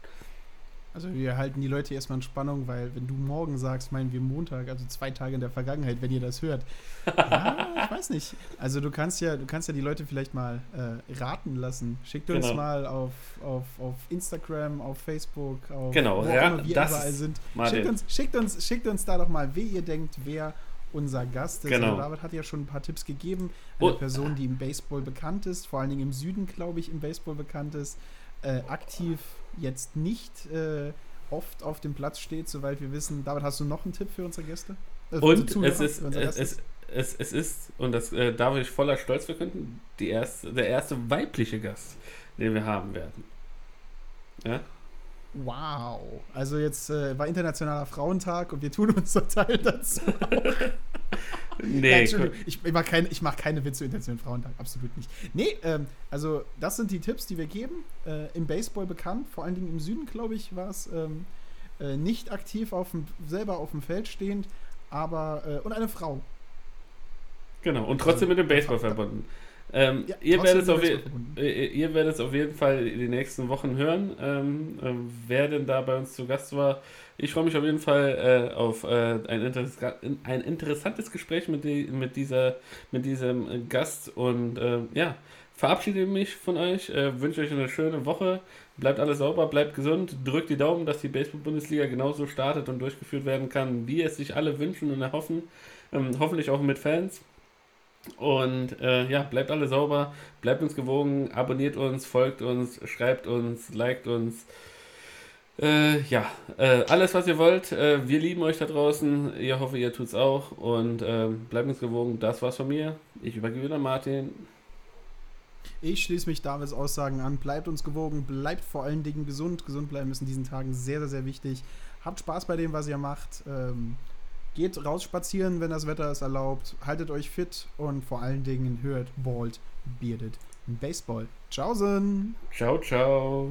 Also wir halten die Leute erstmal in Spannung, weil wenn du morgen sagst, meinen wir Montag, also zwei Tage in der Vergangenheit, wenn ihr das hört. ja, (laughs) ich weiß nicht. Also du kannst ja, du kannst ja die Leute vielleicht mal äh, raten lassen. Schickt uns Genau. mal auf, auf, auf Instagram, auf Facebook, auf Genau, wo ja, immer wir überall sind. Schickt uns, schickt, uns, schickt uns da doch mal, wie ihr denkt, wer unser Gast ist. Genau. Also David hat ja schon ein paar Tipps gegeben. Eine Und- Person, die im Baseball bekannt ist, vor allen Dingen im Süden, glaube ich, im Baseball bekannt ist, äh, aktiv jetzt nicht äh, oft auf dem Platz steht, soweit wir wissen. David, hast du noch einen Tipp für unsere Gäste? Äh, für Und Zuhörer, es ist, es, es, es ist, und das äh, darf ich voller Stolz verkünden, die erste, der erste weibliche Gast, den wir haben werden. Ja? Wow. Also jetzt äh, war Internationaler Frauentag und wir tun unser Teil dazu. (laughs) Nee, Entschuldigung, ich, ich mache keine, ich mach keine Witze zu Internationalen Frauentag, absolut nicht. Nee, ähm, also das sind die Tipps, die wir geben. Äh, Im Baseball bekannt, vor allen Dingen im Süden, glaube ich, war es ähm, äh, nicht aktiv auf dem, selber auf dem Feld stehend, aber äh, und eine Frau. genau. Und trotzdem mit dem Baseball verbunden. Ähm, Ja, ihr, werdet auf verbunden. äh, ihr werdet es auf jeden Fall in den nächsten Wochen hören, ähm, äh, wer denn da bei uns zu Gast war. Ich freue mich auf jeden Fall äh, auf äh, ein, Interess ein interessantes Gespräch mit, die, mit, dieser, mit diesem Gast und äh, ja, verabschiede mich von euch, äh, wünsche euch eine schöne Woche, bleibt alles sauber, bleibt gesund, drückt die Daumen, dass die Baseball-Bundesliga genauso startet und durchgeführt werden kann, wie es sich alle wünschen und erhoffen, ähm, hoffentlich auch mit Fans. Und äh, ja, bleibt alle sauber, bleibt uns gewogen, abonniert uns, folgt uns, schreibt uns, liked uns. Äh, ja, äh, alles was ihr wollt. Äh, wir lieben euch da draußen. Ich hoffe, ihr tut's auch. Und ähm, bleibt uns gewogen. Das war's von mir. Ich übergebe wieder Martin. Ich schließe mich Davids Aussagen an. Bleibt uns gewogen, bleibt vor allen Dingen gesund. Gesund bleiben ist in diesen Tagen sehr, sehr, sehr wichtig. Habt Spaß bei dem, was ihr macht. Ähm, geht raus spazieren, wenn das Wetter es erlaubt. Haltet euch fit und vor allen Dingen hört Bald Bearded Baseball. Tschaußen! Ciao, ciao.